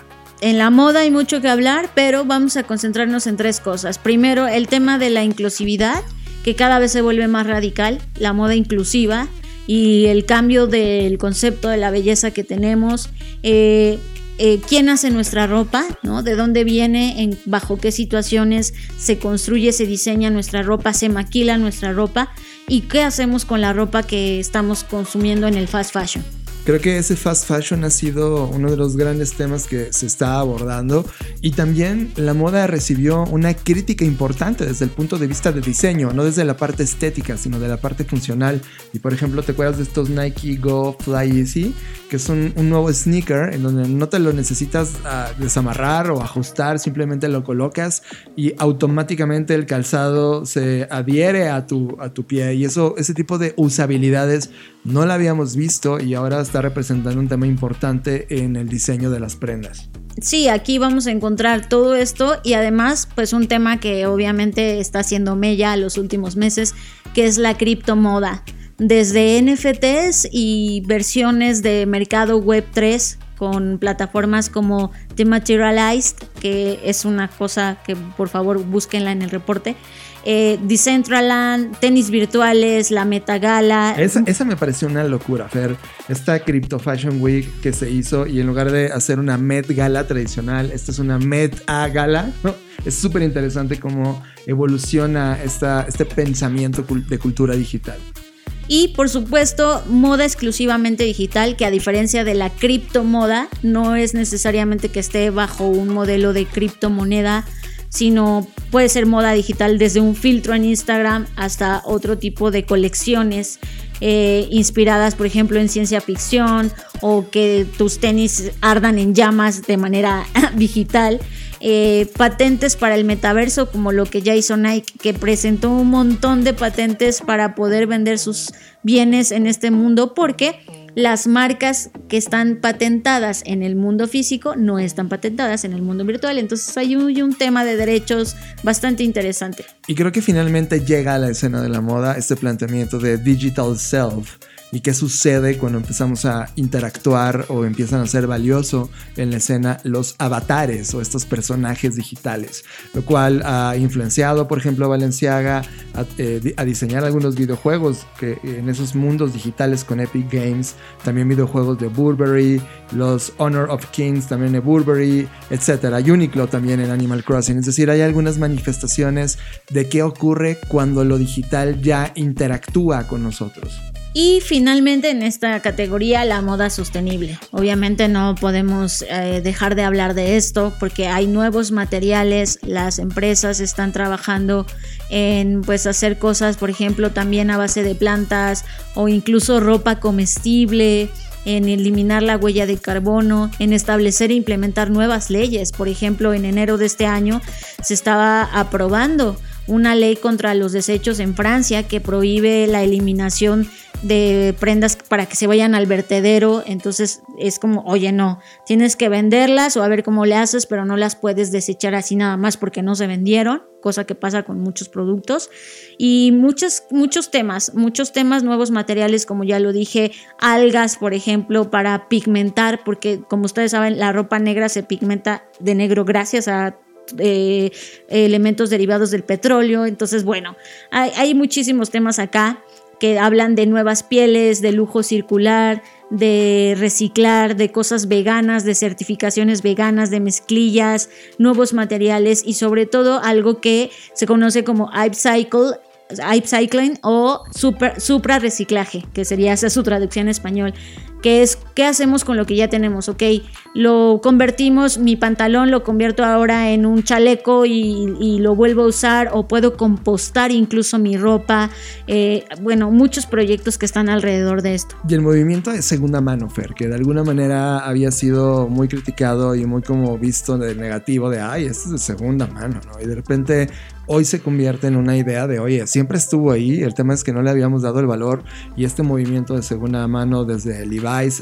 En la moda hay mucho que hablar, pero vamos a concentrarnos en tres cosas. Primero, el tema de la inclusividad, que cada vez se vuelve más radical, la moda inclusiva y el cambio del concepto de la belleza que tenemos. Eh, eh, quién hace nuestra ropa, ¿no? De dónde viene, en, bajo qué situaciones se construye, se diseña nuestra ropa, se maquila nuestra ropa y qué hacemos con la ropa que estamos consumiendo en el fast fashion. Creo que ese fast fashion ha sido uno de los grandes temas que se está abordando y también la moda recibió una crítica importante desde el punto de vista de diseño, no desde la parte estética, sino de la parte funcional. Y por ejemplo, ¿te acuerdas de estos Nike Go Fly Easy? Que son un nuevo sneaker en donde no te lo necesitas ah, desamarrar o ajustar, simplemente lo colocas y automáticamente el calzado se adhiere a tu, a tu pie. Y eso, ese tipo de usabilidades no la habíamos visto y ahora está representando un tema importante en el diseño de las prendas. Sí, aquí vamos a encontrar todo esto y además pues un tema que obviamente está haciendo mella los últimos meses, que es la criptomoda. Desde NFTs y versiones de mercado web 3 con plataformas como The Materialized, que es una cosa que por favor búsquenla en el reporte, eh, Decentraland, tenis virtuales, la Metagala. Esa, esa me pareció una locura, Fer. Esta Crypto Fashion Week que se hizo y en lugar de hacer una Met Gala tradicional, esta es una Met A Gala. ¿no? Es súper interesante cómo evoluciona esta, este pensamiento de cultura digital. Y por supuesto, moda exclusivamente digital, que a diferencia de la criptomoda, no es necesariamente que esté bajo un modelo de criptomoneda sino puede ser moda digital desde un filtro en Instagram hasta otro tipo de colecciones eh, inspiradas, por ejemplo, en ciencia ficción o que tus tenis ardan en llamas de manera digital. Eh, patentes para el metaverso, como lo que ya hizo Nike, que presentó un montón de patentes para poder vender sus bienes en este mundo, porque las marcas que están patentadas en el mundo físico no están patentadas en el mundo virtual. Entonces hay un, tema de derechos bastante interesante. Y creo que finalmente llega a la escena de la moda este planteamiento de digital self y qué sucede cuando empezamos a interactuar o empiezan a ser valioso en la escena los avatares o estos personajes digitales, lo cual ha influenciado, por ejemplo, a Valenciaga a, eh, diseñar algunos videojuegos que en esos mundos digitales con Epic Games, también videojuegos de Burberry, los Honor of Kings también de Burberry, etcétera, Uniqlo también en Animal Crossing, es decir, hay algunas manifestaciones de qué ocurre cuando lo digital ya interactúa con nosotros. Y finalmente en esta categoría la moda sostenible. Obviamente no podemos eh, dejar de hablar de esto porque hay nuevos materiales, las empresas están trabajando en pues hacer cosas, por ejemplo, también a base de plantas o incluso ropa comestible en eliminar la huella de carbono, en establecer e implementar nuevas leyes. Por ejemplo, en enero de este año se estaba aprobando una ley contra los desechos en Francia que prohíbe la eliminación de prendas para que se vayan al vertedero, entonces es como, oye, no, tienes que venderlas o a ver cómo le haces, pero no las puedes desechar así nada más porque no se vendieron, cosa que pasa con muchos productos. Y muchos, muchos temas, muchos temas, nuevos materiales, como ya lo dije, algas, por ejemplo, para pigmentar, porque como ustedes saben, la ropa negra se pigmenta de negro gracias a eh, elementos derivados del petróleo. Entonces, bueno, hay, muchísimos temas acá que hablan de nuevas pieles, de lujo circular, de reciclar, de cosas veganas, de certificaciones veganas, de mezclillas, nuevos materiales y sobre todo algo que se conoce como upcycle, upcycling o super, supra reciclaje, que sería esa su traducción en español que es qué hacemos con lo que ya tenemos, ok, lo convertimos, mi pantalón lo convierto ahora en un chaleco y, lo vuelvo a usar o puedo compostar incluso mi ropa, eh, bueno, muchos proyectos que están alrededor de esto. Y el movimiento de segunda mano, Fer, que de alguna manera había sido muy criticado y muy como visto de negativo, de, ay, esto es de segunda mano, ¿no? Y de repente hoy se convierte en una idea de, oye, siempre estuvo ahí, el tema es que no le habíamos dado el valor y este movimiento de segunda mano desde el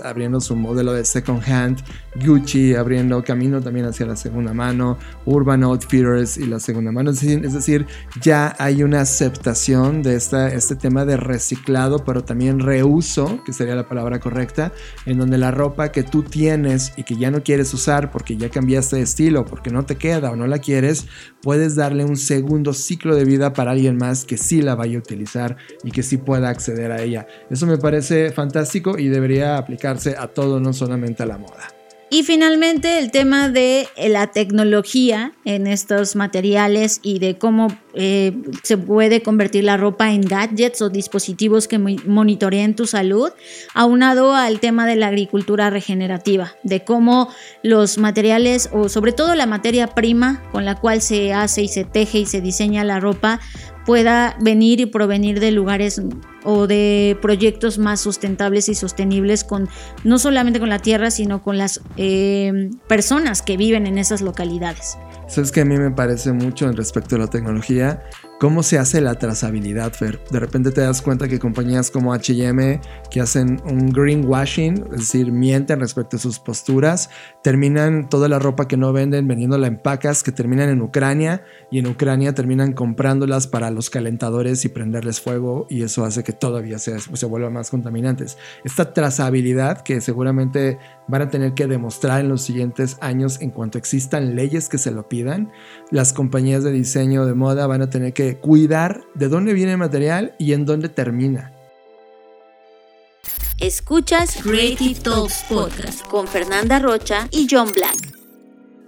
abriendo su modelo de second hand, Gucci abriendo camino también hacia la segunda mano, Urban Outfitters y la segunda mano. Es decir, ya hay una aceptación de esta, este tema de reciclado, pero también reuso, que sería la palabra correcta, en donde la ropa que tú tienes y que ya no quieres usar porque ya cambiaste de estilo, porque no te queda o no la quieres, puedes darle un segundo ciclo de vida para alguien más que sí la vaya a utilizar y que sí pueda acceder a ella. Eso me parece fantástico y debería aplicarse a todo, no solamente a la moda. Y finalmente el tema de eh, la tecnología en estos materiales y de cómo eh, se puede convertir la ropa en gadgets o dispositivos que monitoreen tu salud, aunado al tema de la agricultura regenerativa, de cómo los materiales o sobre todo la materia prima con la cual se hace y se teje y se diseña la ropa pueda venir y provenir de lugares o de proyectos más sustentables y sostenibles con no solamente con la tierra, sino con las eh, personas que viven en esas localidades. Sabes que a mí me parece mucho en respecto a la tecnología ¿Cómo se hace la trazabilidad, Fer? De repente te das cuenta que compañías como HM, que hacen un greenwashing, es decir, mienten respecto a sus posturas, terminan toda la ropa que no venden vendiéndola en pacas que terminan en Ucrania y en Ucrania terminan comprándolas para los calentadores y prenderles fuego y eso hace que todavía se, se vuelvan más contaminantes. Esta trazabilidad que seguramente van a tener que demostrar en los siguientes años en cuanto existan leyes que se lo pidan, las compañías de diseño de moda van a tener que cuidar de dónde viene el material y en dónde termina. Escuchas Creative Talks Podcast con Fernanda Rocha y John Black.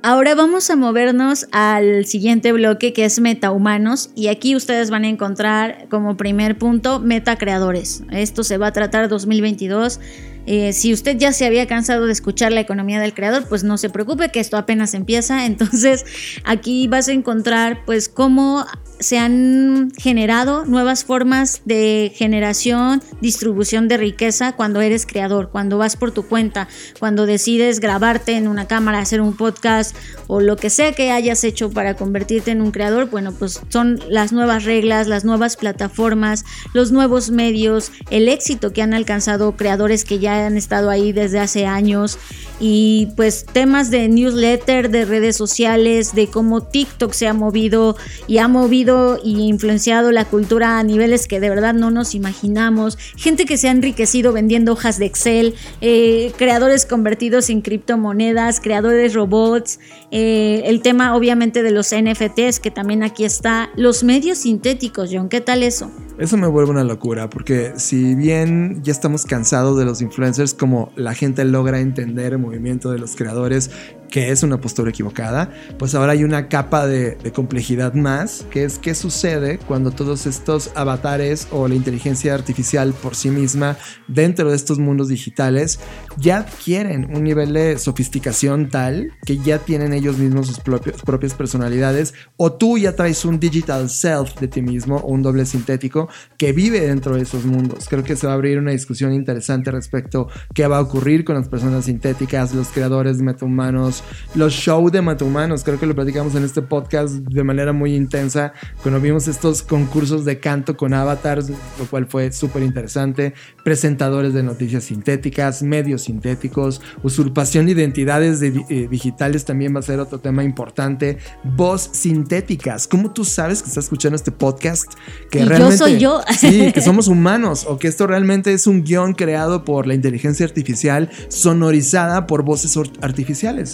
Ahora vamos a movernos al siguiente bloque que es metahumanos y aquí ustedes van a encontrar como primer punto metacreadores. Esto se va a tratar 2022 eh, si usted ya se había cansado de escuchar la economía del creador, pues no se preocupe que esto apenas empieza. Entonces aquí vas a encontrar pues cómo se han generado nuevas formas de generación, distribución de riqueza cuando eres creador, cuando vas por tu cuenta, cuando decides grabarte en una cámara, hacer un podcast o lo que sea que hayas hecho para convertirte en un creador, bueno, pues son las nuevas reglas, las nuevas plataformas, los nuevos medios, el éxito que han alcanzado creadores que ya han estado ahí desde hace años. Y pues temas de newsletter, de redes sociales, de cómo TikTok se ha movido y ha movido y influenciado la cultura a niveles que de verdad no nos imaginamos, gente que se ha enriquecido vendiendo hojas de Excel, eh, creadores convertidos en criptomonedas, creadores robots, eh, el tema obviamente de los NFTs que también aquí está, los medios sintéticos, John, ¿qué tal eso? Eso me vuelve una locura, porque si bien ya estamos cansados de los influencers, como la gente logra entender el movimiento de los creadores que es una postura equivocada, pues ahora hay una capa de, complejidad más, que es qué sucede cuando todos estos avatares o la inteligencia artificial por sí misma dentro de estos mundos digitales ya adquieren un nivel de sofisticación tal que ya tienen ellos mismos sus propias personalidades o tú ya traes un digital self de ti mismo o un doble sintético que vive dentro de esos mundos. Creo que se va a abrir una discusión interesante respecto a qué va a ocurrir con las personas sintéticas, los creadores de metahumanos, los, shows de matahumanos. Creo que lo platicamos en este podcast de manera muy intensa cuando vimos estos concursos de canto con avatars, lo cual fue súper interesante. Presentadores de noticias sintéticas, medios sintéticos, usurpación de identidades eh, digitales también va a ser otro tema importante. Voz sintéticas. ¿Cómo tú sabes que estás escuchando este podcast? Que realmente, yo soy yo. Sí, que somos humanos o que esto realmente es un guion creado por la inteligencia artificial sonorizada por voces artificiales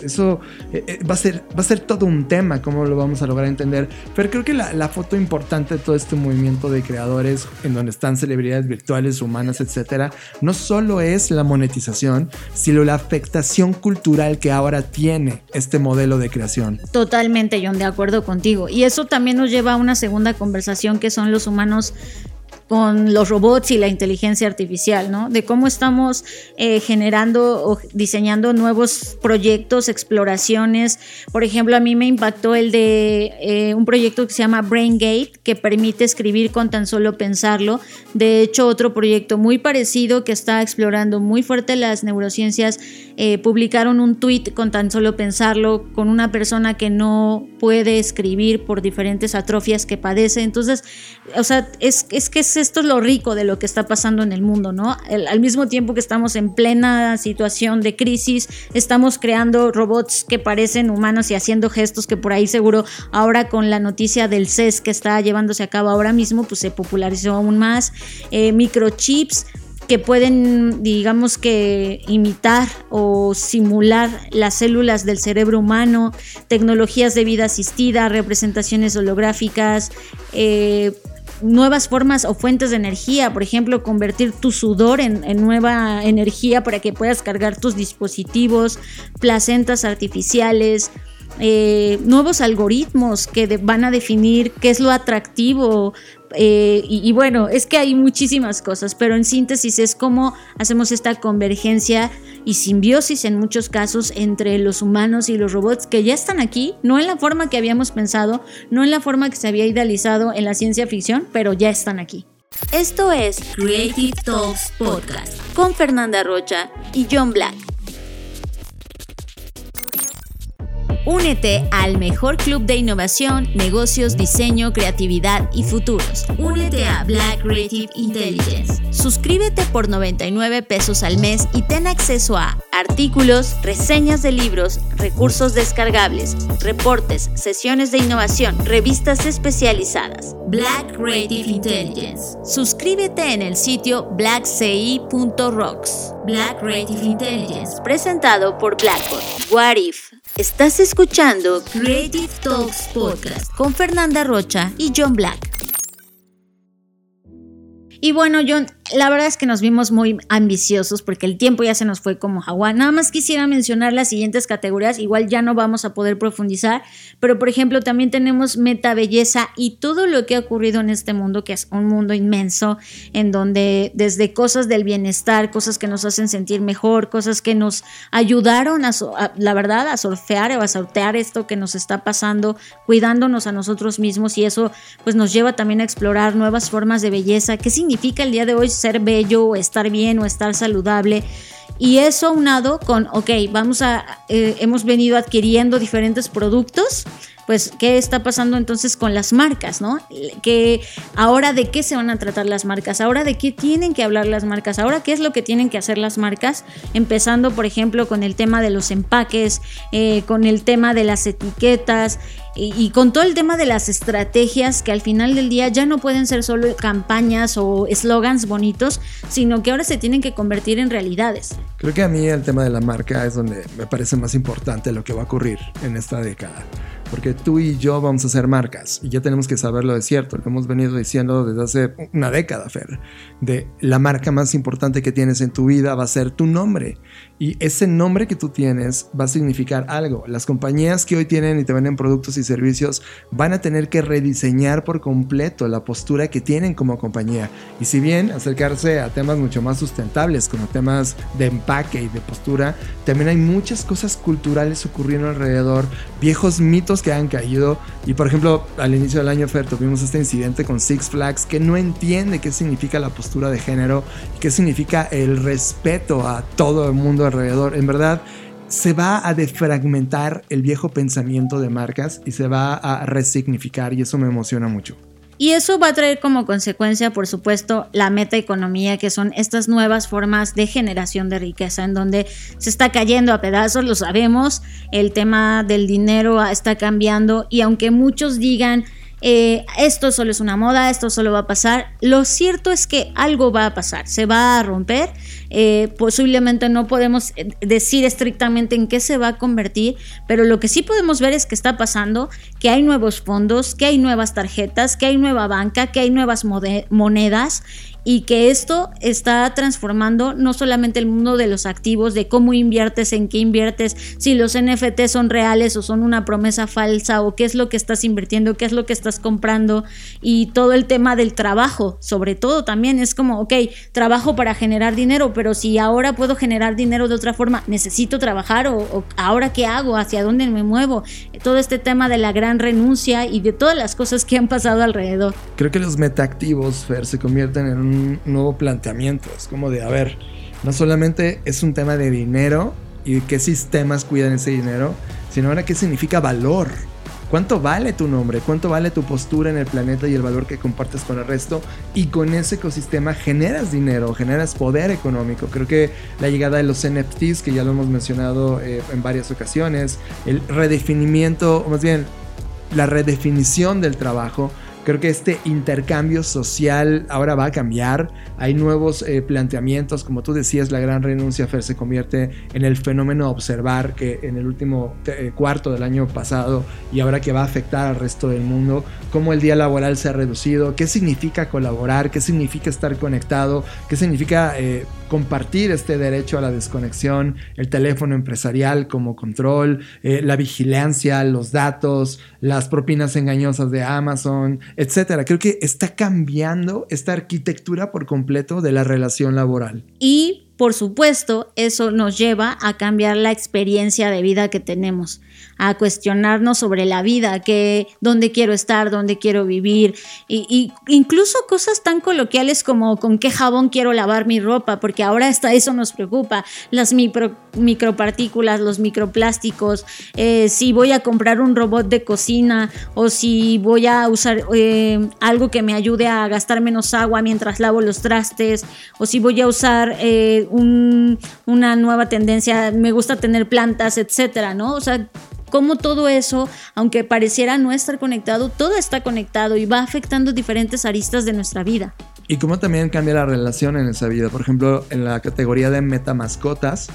eso eh, eh, va, a ser, va a ser todo un tema, cómo lo vamos a lograr entender. Pero creo que la, foto importante de todo este movimiento de creadores, en donde están celebridades virtuales, humanas, no solo es la monetización, sino la afectación cultural que ahora tiene este modelo de creación. Totalmente, John, de acuerdo contigo. Y eso también nos lleva a una segunda conversación que son los humanos con los robots y la inteligencia artificial, ¿no? De cómo estamos eh, generando o diseñando nuevos proyectos, exploraciones. Por ejemplo, a mí me impactó el de eh, un proyecto que se llama BrainGate, que permite escribir con tan solo pensarlo. De hecho, otro proyecto muy parecido que está explorando muy fuerte las neurociencias, eh, publicaron un tweet con tan solo pensarlo, con una persona que no puede escribir por diferentes atrofias que padece. Entonces, o sea, es, es que es esto es lo rico de lo que está pasando en el mundo, ¿no? al mismo tiempo que estamos en plena situación de crisis, estamos creando robots que parecen humanos y haciendo gestos que por ahí seguro ahora con la noticia del CES que está llevándose a cabo ahora mismo, pues se popularizó aún más. Eh, microchips que pueden, digamos que, imitar o simular las células del cerebro humano, tecnologías de vida asistida, representaciones holográficas, eh, nuevas formas o fuentes de energía, por ejemplo, convertir tu sudor en, nueva energía para que puedas cargar tus dispositivos, placentas artificiales, eh, nuevos algoritmos que van a definir qué es lo atractivo eh, y, bueno, es que hay muchísimas cosas, pero en síntesis es cómo hacemos esta convergencia y simbiosis en muchos casos entre los humanos y los robots que ya están aquí, no en la forma que habíamos pensado, no en la forma que se había idealizado en la ciencia ficción, pero ya están aquí. Esto es Creative Talks Podcast con Fernanda Rocha y John Black. Únete al mejor club de innovación, negocios, diseño, creatividad y futuros. Únete a Black Creative Intelligence. Suscríbete por 99 pesos al mes y ten acceso a artículos, reseñas de libros, recursos descargables, reportes, sesiones de innovación, revistas especializadas. Black Creative Intelligence. Suscríbete en el sitio blackci.rocks. Black Creative Intelligence, presentado por Blackboard. What If? Estás escuchando Creative Talks Podcast con Fernanda Rocha y John Black. Y bueno, John, la verdad es que nos vimos muy ambiciosos porque el tiempo ya se nos fue como agua. Nada más quisiera mencionar las siguientes categorías, igual ya no vamos a poder profundizar, pero por ejemplo también tenemos meta belleza y todo lo que ha ocurrido en este mundo, que es un mundo inmenso, en donde desde cosas del bienestar, cosas que nos hacen sentir mejor, cosas que nos ayudaron a, la verdad, a surfear o a sortear esto que nos está pasando, cuidándonos a nosotros mismos y eso pues nos lleva también a explorar nuevas formas de belleza. ¿Qué significa el día de hoy ser bello o estar bien o estar saludable. Y eso aunado con, ok, vamos a, eh, hemos venido adquiriendo diferentes productos pues, ¿qué está pasando entonces con las marcas, no? Que ahora de qué se van a tratar las marcas, ahora de qué tienen que hablar las marcas, ahora qué es lo que tienen que hacer las marcas, empezando, por ejemplo, con el tema de los empaques, eh, con el tema de las etiquetas y, y, con todo el tema de las estrategias que al final del día ya no pueden ser solo campañas o eslogans bonitos, sino que ahora se tienen que convertir en realidades. Creo que a mí el tema de la marca es donde me parece más importante lo que va a ocurrir en esta década porque tú y yo vamos a ser marcas y ya tenemos que saberlo de cierto, lo hemos venido diciendo desde hace una década, Fer, de la marca más importante que tienes en tu vida va a ser tu nombre y ese nombre que tú tienes va a significar algo. Las compañías que hoy tienen y te venden productos y servicios van a tener que rediseñar por completo la postura que tienen como compañía y si bien acercarse a temas mucho más sustentables como temas de empaque y de postura, también hay muchas cosas culturales ocurriendo alrededor, viejos mitos que han caído. Y por ejemplo, al inicio del año, Fer, tuvimos este incidente con Six Flags que no entiende qué significa la postura de género y qué significa el respeto a todo el mundo alrededor. En verdad, se va a defragmentar el viejo pensamiento de marcas y se va a resignificar y eso me emociona mucho. Y eso va a traer como consecuencia, por supuesto, la metaeconomía, que son estas nuevas formas de generación de riqueza, en donde se está cayendo a pedazos, lo sabemos, el tema del dinero está cambiando y aunque muchos digan eh, esto solo es una moda, esto solo va a pasar. Lo cierto es que algo va a pasar, se va a romper. Eh, posiblemente no podemos eh, decir estrictamente en qué se va a convertir, pero lo que sí podemos ver es que está pasando, que hay nuevos fondos, que hay nuevas tarjetas, que hay nueva banca, que hay nuevas monedas y que esto está transformando no solamente el mundo de los activos, de cómo inviertes, en qué inviertes, si los NFT son reales o son una promesa falsa o qué es lo que estás invirtiendo, qué es lo que estás comprando y todo el tema del trabajo, sobre todo también es como, ok, trabajo para generar dinero, pero si ahora puedo generar dinero de otra forma, necesito trabajar o, ahora qué hago, hacia dónde me muevo, todo este tema de la gran renuncia y de todas las cosas que han pasado alrededor. Creo que los metaactivos, Fer, se convierten en un nuevo planteamiento. Es como de, a ver, no solamente es un tema de dinero y qué sistemas cuidan ese dinero, sino ahora qué significa valor. ¿Cuánto vale tu nombre? ¿Cuánto vale tu postura en el planeta y el valor que compartes con el resto? Y con ese ecosistema generas dinero, generas poder económico. Creo que la llegada de los NFTs, que ya lo hemos mencionado eh, en varias ocasiones, el redefinimiento, o más bien la redefinición del trabajo, Creo que este intercambio social ahora va a cambiar. Hay nuevos eh, planteamientos, como tú decías, la gran renuncia Fer se convierte en el fenómeno observar que en el último eh, cuarto del año pasado y ahora que va a afectar al resto del mundo, cómo el día laboral se ha reducido, qué significa colaborar, qué significa estar conectado, qué significa eh, compartir este derecho a la desconexión, el teléfono empresarial como control, la vigilancia, los datos, las propinas engañosas de Amazon, etcétera. Creo que está cambiando esta arquitectura por completo de la relación laboral. Y por supuesto, eso nos lleva a cambiar la experiencia de vida que tenemos, a cuestionarnos sobre la vida, que dónde quiero estar, dónde quiero vivir, y, incluso cosas tan coloquiales como con qué jabón quiero lavar mi ropa, porque ahora hasta eso nos preocupa, las micro, micropartículas, los microplásticos, eh, si voy a comprar un robot de cocina o si voy a usar eh, algo que me ayude a gastar menos agua mientras lavo los trastes, o si voy a usar... Eh, una nueva tendencia, me gusta tener plantas, etcétera, ¿no? O sea, como todo eso, aunque pareciera no estar conectado, todo está conectado y va afectando diferentes aristas de nuestra vida. Y cómo también cambia la relación en esa vida. Por ejemplo, en la categoría de meta mascotas,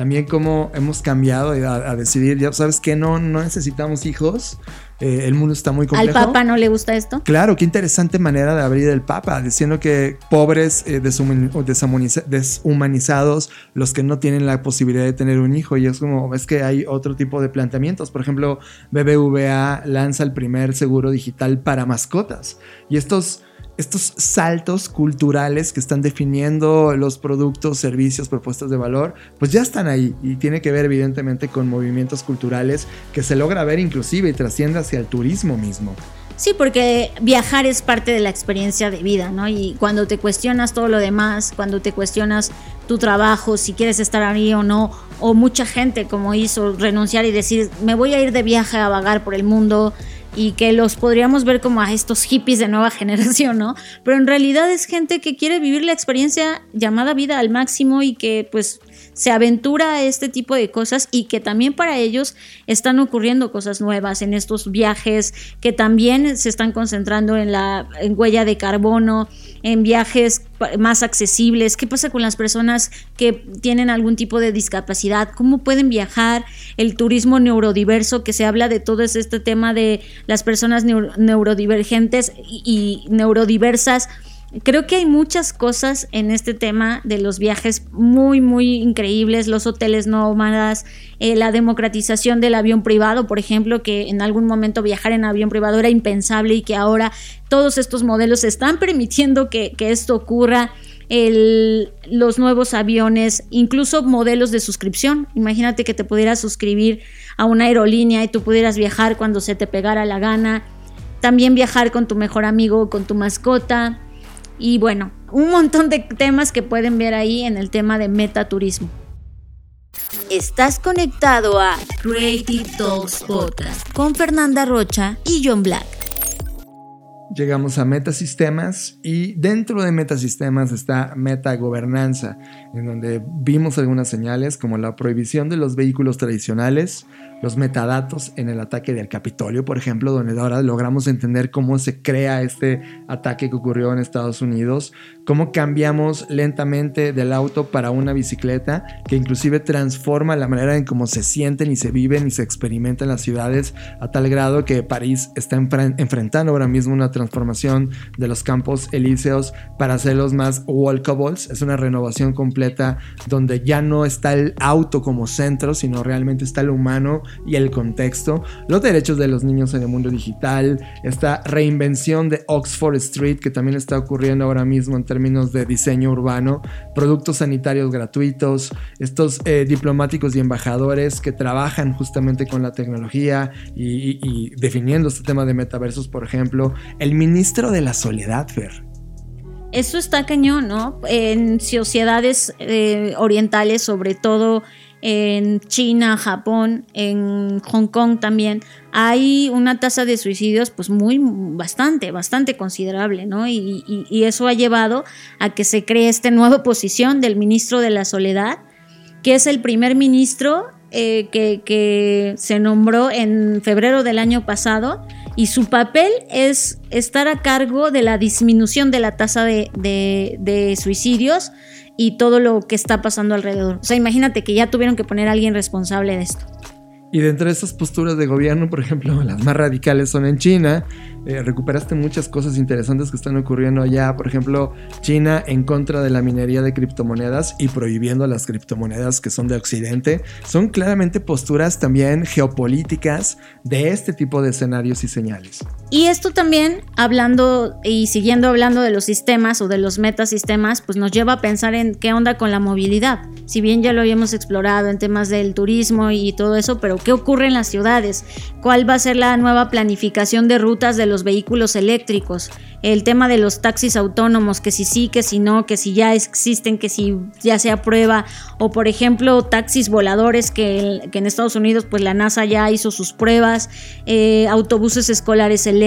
también cómo hemos cambiado a, decidir, ya sabes que no, no necesitamos hijos, eh, el mundo está muy complejo. ¿Al Papa no le gusta esto? Claro, qué interesante manera de abrir el Papa, diciendo que pobres, eh, deshumanizados, los que no tienen la posibilidad de tener un hijo. Y es como, es que hay otro tipo de planteamientos. Por ejemplo, BBVA lanza el primer seguro digital para mascotas. Y estos estos saltos culturales que están definiendo los productos, servicios, propuestas de valor, pues ya están ahí y tiene que ver evidentemente con movimientos culturales que se logra ver inclusive y trasciende hacia el turismo mismo. Sí, porque viajar es parte de la experiencia de vida, ¿no? Y cuando te cuestionas todo lo demás, cuando te cuestionas tu trabajo, si quieres estar ahí o no, o mucha gente como hizo renunciar y decir, me voy a ir de viaje a vagar por el mundo, y que los podríamos ver como a estos hippies de nueva generación, ¿no? Pero en realidad es gente que quiere vivir la experiencia llamada vida al máximo y que pues se aventura a este tipo de cosas y que también para ellos están ocurriendo cosas nuevas en estos viajes que también se están concentrando en la huella de carbono, en viajes más accesibles? ¿Qué pasa con las personas que tienen algún tipo de discapacidad? ¿Cómo pueden viajar? El turismo neurodiverso, que se habla de todo este tema de las personas neurodivergentes y neurodiversas Creo que hay muchas cosas en este tema de los viajes muy, muy increíbles, los hoteles nómadas, eh, la democratización del avión privado, por ejemplo, que en algún momento viajar en avión privado era impensable y que ahora todos estos modelos están permitiendo que, esto ocurra. los nuevos aviones, incluso modelos de suscripción. Imagínate que te pudieras suscribir a una aerolínea y tú pudieras viajar cuando se te pegara la gana. También viajar con tu mejor amigo o con tu mascota y bueno, un montón de temas que pueden ver ahí en el tema de metaturismo. Estás conectado a Creative Talks Podcast con Fernanda Rocha y John Black. Llegamos a metasistemas y dentro de metasistemas está metagobernanza, en donde vimos algunas señales como la prohibición de los vehículos tradicionales, los metadatos en el ataque del Capitolio, por ejemplo, donde ahora logramos entender cómo se crea este ataque que ocurrió en Estados Unidos, cómo cambiamos lentamente del auto para una bicicleta, que inclusive transforma la manera en cómo se sienten y se viven y se experimentan las ciudades a tal grado que París está enfrentando ahora mismo una transformación de los campos elíseos para hacerlos más walkables. Es una renovación completa donde ya no está el auto como centro, sino realmente está el humano y el contexto, los derechos de los niños en el mundo digital, esta reinvención de Oxford Street que también está ocurriendo ahora mismo en términos de diseño urbano, productos sanitarios gratuitos, estos eh, diplomáticos y embajadores que trabajan justamente con la tecnología y, definiendo este tema de metaversos, por ejemplo, el ministro de la soledad, Fer. Eso está cañón, ¿no? En sociedades eh, orientales, sobre todo en China, Japón, en Hong Kong también, hay una tasa de suicidios pues muy, bastante, bastante considerable, ¿no? Y, eso ha llevado a que se cree esta nueva posición del ministro de la Soledad, que es el primer ministro eh, que, se nombró en febrero del año pasado y su papel es estar a cargo de la disminución de la tasa de, suicidios y todo lo que está pasando alrededor. O sea, imagínate que ya tuvieron que poner a alguien responsable de esto. Y dentro de esas posturas de gobierno, por ejemplo, las más radicales son en China. Eh, recuperaste muchas cosas interesantes que están ocurriendo allá. Por ejemplo, China en contra de la minería de criptomonedas y prohibiendo las criptomonedas que son de Occidente. Son claramente posturas también geopolíticas de este tipo de escenarios y señales. Y esto también, hablando y siguiendo hablando de los sistemas o de los metasistemas, pues nos lleva a pensar en qué onda con la movilidad. Si bien ya lo habíamos explorado en temas del turismo y todo eso, pero ¿qué ocurre en las ciudades? ¿Cuál va a ser la nueva planificación de rutas de los vehículos eléctricos? El tema de los taxis autónomos, que si sí, que si no, que si ya existen, que si ya se aprueba, o por ejemplo taxis voladores que, en Estados Unidos pues la NASA ya hizo sus pruebas, eh, autobuses escolares eléctricos,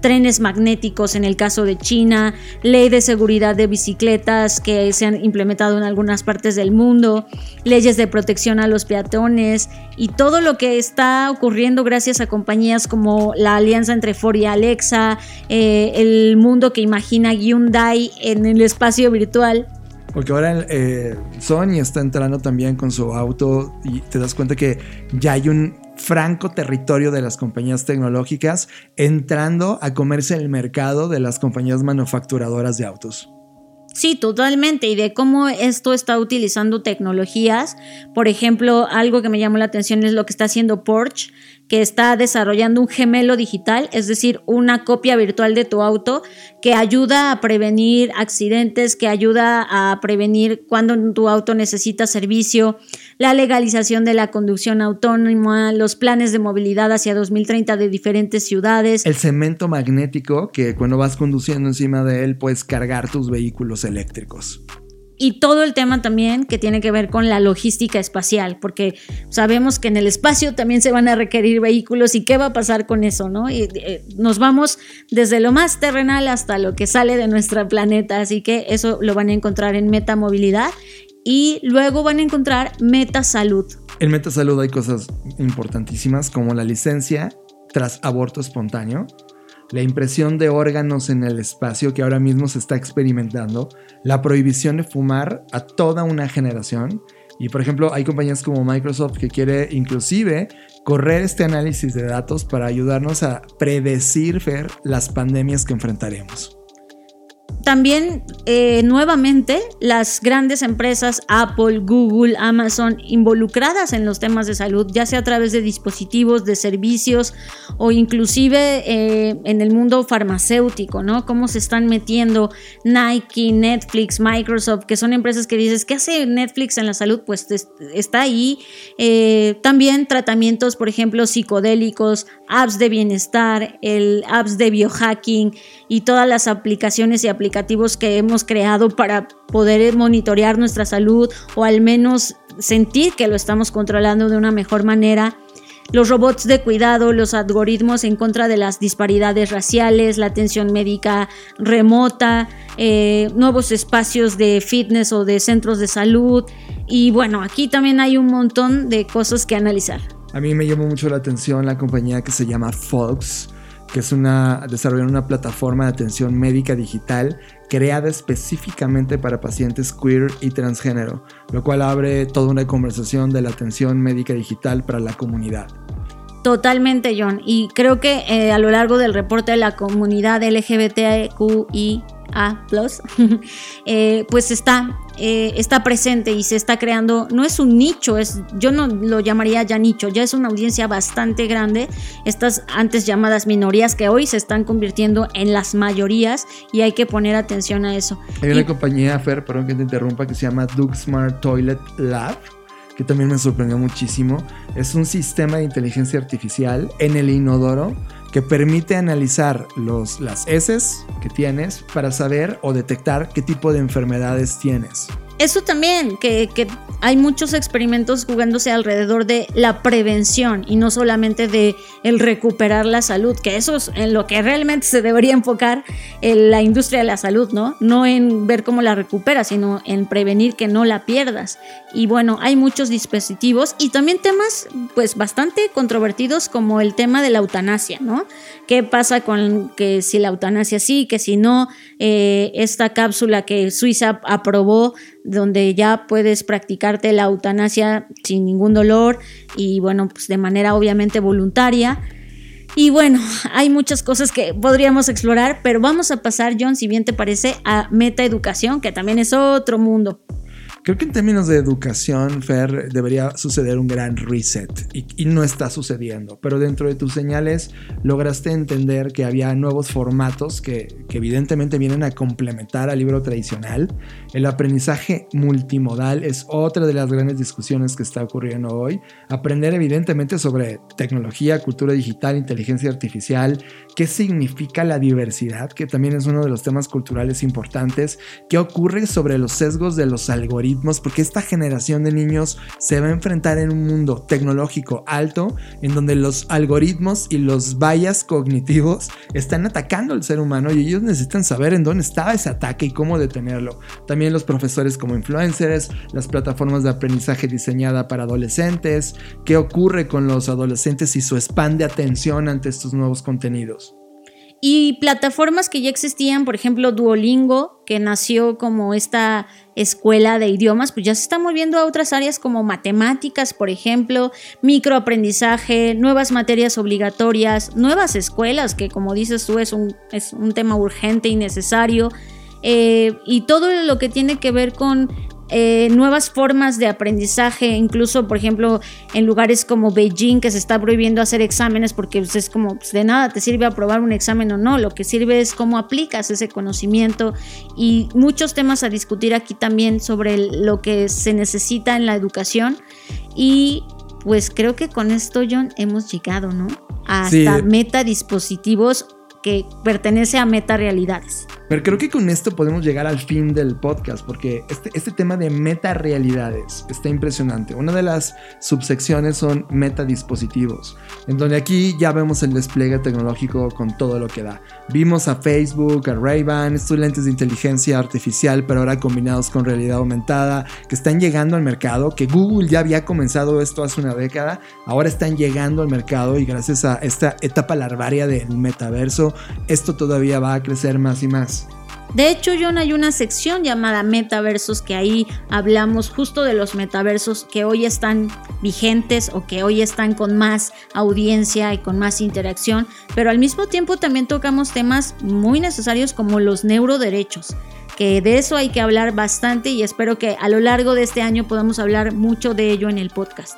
trenes magnéticos en el caso de China, ley de seguridad de bicicletas que se han implementado en algunas partes del mundo, leyes de protección a los peatones y todo lo que está ocurriendo gracias a compañías como la alianza entre Ford y Alexa, eh, el mundo que imagina Hyundai en el espacio virtual. Porque ahora eh, Sony está entrando también con su auto y te das cuenta que ya hay un franco territorio de las compañías tecnológicas entrando a comerse el mercado de las compañías manufacturadoras de autos. Sí, totalmente. Y de cómo esto está utilizando tecnologías. Por ejemplo, algo que me llamó la atención es lo que está haciendo Porsche, que está desarrollando un gemelo digital, es decir, una copia virtual de tu auto que ayuda a prevenir accidentes, que ayuda a prevenir cuando tu auto necesita servicio, la legalización de la conducción autónoma, los planes de movilidad hacia 2030 de diferentes ciudades. El cemento magnético que cuando vas conduciendo encima de él puedes cargar tus vehículos eléctricos y todo el tema también que tiene que ver con la logística espacial, porque sabemos que en el espacio también se van a requerir vehículos y qué va a pasar con eso, ¿no? Y, eh, nos vamos desde lo más terrenal hasta lo que sale de nuestro planeta, así que eso lo van a encontrar en Metamovilidad y luego van a encontrar Metasalud. En Metasalud hay cosas importantísimas como la licencia tras aborto espontáneo la impresión de órganos en el espacio que ahora mismo se está experimentando, la prohibición de fumar a toda una generación. Y por ejemplo, hay compañías como Microsoft que quiere inclusive correr este análisis de datos para ayudarnos a predecir, las pandemias que enfrentaremos también eh, nuevamente las grandes empresas Apple, Google, Amazon involucradas en los temas de salud, ya sea a través de dispositivos, de servicios o inclusive eh, en el mundo farmacéutico, ¿no? Cómo se están metiendo Nike, Netflix, Microsoft, que son empresas que dices, ¿qué hace Netflix en la salud? Pues está ahí. Eh, también tratamientos, por ejemplo, psicodélicos, apps de bienestar, el apps de biohacking y todas las aplicaciones y aplicativos que hemos creado para poder monitorear nuestra salud o al menos sentir que lo estamos controlando de una mejor manera. Los robots de cuidado, los algoritmos en contra de las disparidades raciales, la atención médica remota, eh, nuevos espacios de fitness o de centros de salud. Y bueno, aquí también hay un montón de cosas que analizar. A mí me llamó mucho la atención la compañía que se llama Fox que es una, desarrollar una plataforma de atención médica digital creada específicamente para pacientes queer y transgénero, lo cual abre toda una conversación de la atención médica digital para la comunidad. Totalmente, John. Y creo que eh, a lo largo del reporte de la comunidad LGBTQI a Plus, eh, pues está, eh, está presente y se está creando, no es un nicho, es, yo no lo llamaría ya nicho, ya es una audiencia bastante grande, estas antes llamadas minorías que hoy se están convirtiendo en las mayorías y hay que poner atención a eso. Hay una compañía, Fer, perdón que te interrumpa, que se llama Duke Smart Toilet Lab que también me sorprendió muchísimo. Es un sistema de inteligencia artificial en el inodoro que permite analizar los, las heces que tienes para saber o detectar qué tipo de enfermedades tienes. Eso también, que, que, hay muchos experimentos jugándose alrededor de la prevención y no solamente de el recuperar la salud, que eso es en lo que realmente se debería enfocar en la industria de la salud, ¿no? No en ver cómo la recuperas, sino en prevenir que no la pierdas. Y bueno, hay muchos dispositivos y también temas pues bastante controvertidos como el tema de la eutanasia, ¿no? ¿Qué pasa con que si la eutanasia sí, que si no, eh, esta cápsula que Suiza aprobó donde ya puedes practicarte la eutanasia sin ningún dolor y bueno, pues de manera obviamente voluntaria. Y bueno, hay muchas cosas que podríamos explorar, pero vamos a pasar, John, si bien te parece, a meta educación, que también es otro mundo. Creo que en términos de educación, Fer, debería suceder un gran reset y, no está sucediendo. Pero dentro de tus señales lograste entender que había nuevos formatos que, que evidentemente vienen a complementar al libro tradicional. El aprendizaje multimodal es otra de las grandes discusiones que está ocurriendo hoy. Aprender evidentemente sobre tecnología, cultura digital, inteligencia artificial, qué significa la diversidad, que también es uno de los temas culturales importantes, qué ocurre sobre los sesgos de los algoritmos porque esta generación de niños se va a enfrentar en un mundo tecnológico alto, en donde los algoritmos y los vallas cognitivos están atacando al ser humano y ellos necesitan saber en dónde estaba ese ataque y cómo detenerlo. También los profesores como influencers, las plataformas de aprendizaje diseñada para adolescentes, qué ocurre con los adolescentes y su spam de atención ante estos nuevos contenidos. Y plataformas que ya existían, por ejemplo, Duolingo, que nació como esta escuela de idiomas, pues ya se está moviendo a otras áreas como matemáticas, por ejemplo, microaprendizaje, nuevas materias obligatorias, nuevas escuelas, que como dices tú es un, es un tema urgente y necesario. Eh, y todo lo que tiene que ver con eh, nuevas formas de aprendizaje, incluso por ejemplo en lugares como Beijing que se está prohibiendo hacer exámenes porque pues, es como pues, de nada te sirve aprobar un examen o no, lo que sirve es cómo aplicas ese conocimiento y muchos temas a discutir aquí también sobre lo que se necesita en la educación y pues creo que con esto John hemos llegado, ¿no? Hasta meta dispositivos que pertenece a meta realidades. Pero creo que con esto podemos llegar al fin del podcast, porque este, este tema de meta realidades está impresionante. Una de las subsecciones son meta dispositivos, en donde aquí ya vemos el despliegue tecnológico con todo lo que da. Vimos a Facebook, a Ray-Ban, estos lentes de inteligencia artificial, pero ahora combinados con realidad aumentada, que están llegando al mercado, que Google ya había comenzado esto hace una década, ahora están llegando al mercado y gracias a esta etapa larvaria del metaverso, esto todavía va a crecer más y más. De hecho, John, hay una sección llamada Metaversos que ahí hablamos justo de los metaversos que hoy están vigentes o que hoy están con más audiencia y con más interacción, pero al mismo tiempo también tocamos temas muy necesarios como los neuroderechos, que de eso hay que hablar bastante y espero que a lo largo de este año podamos hablar mucho de ello en el podcast.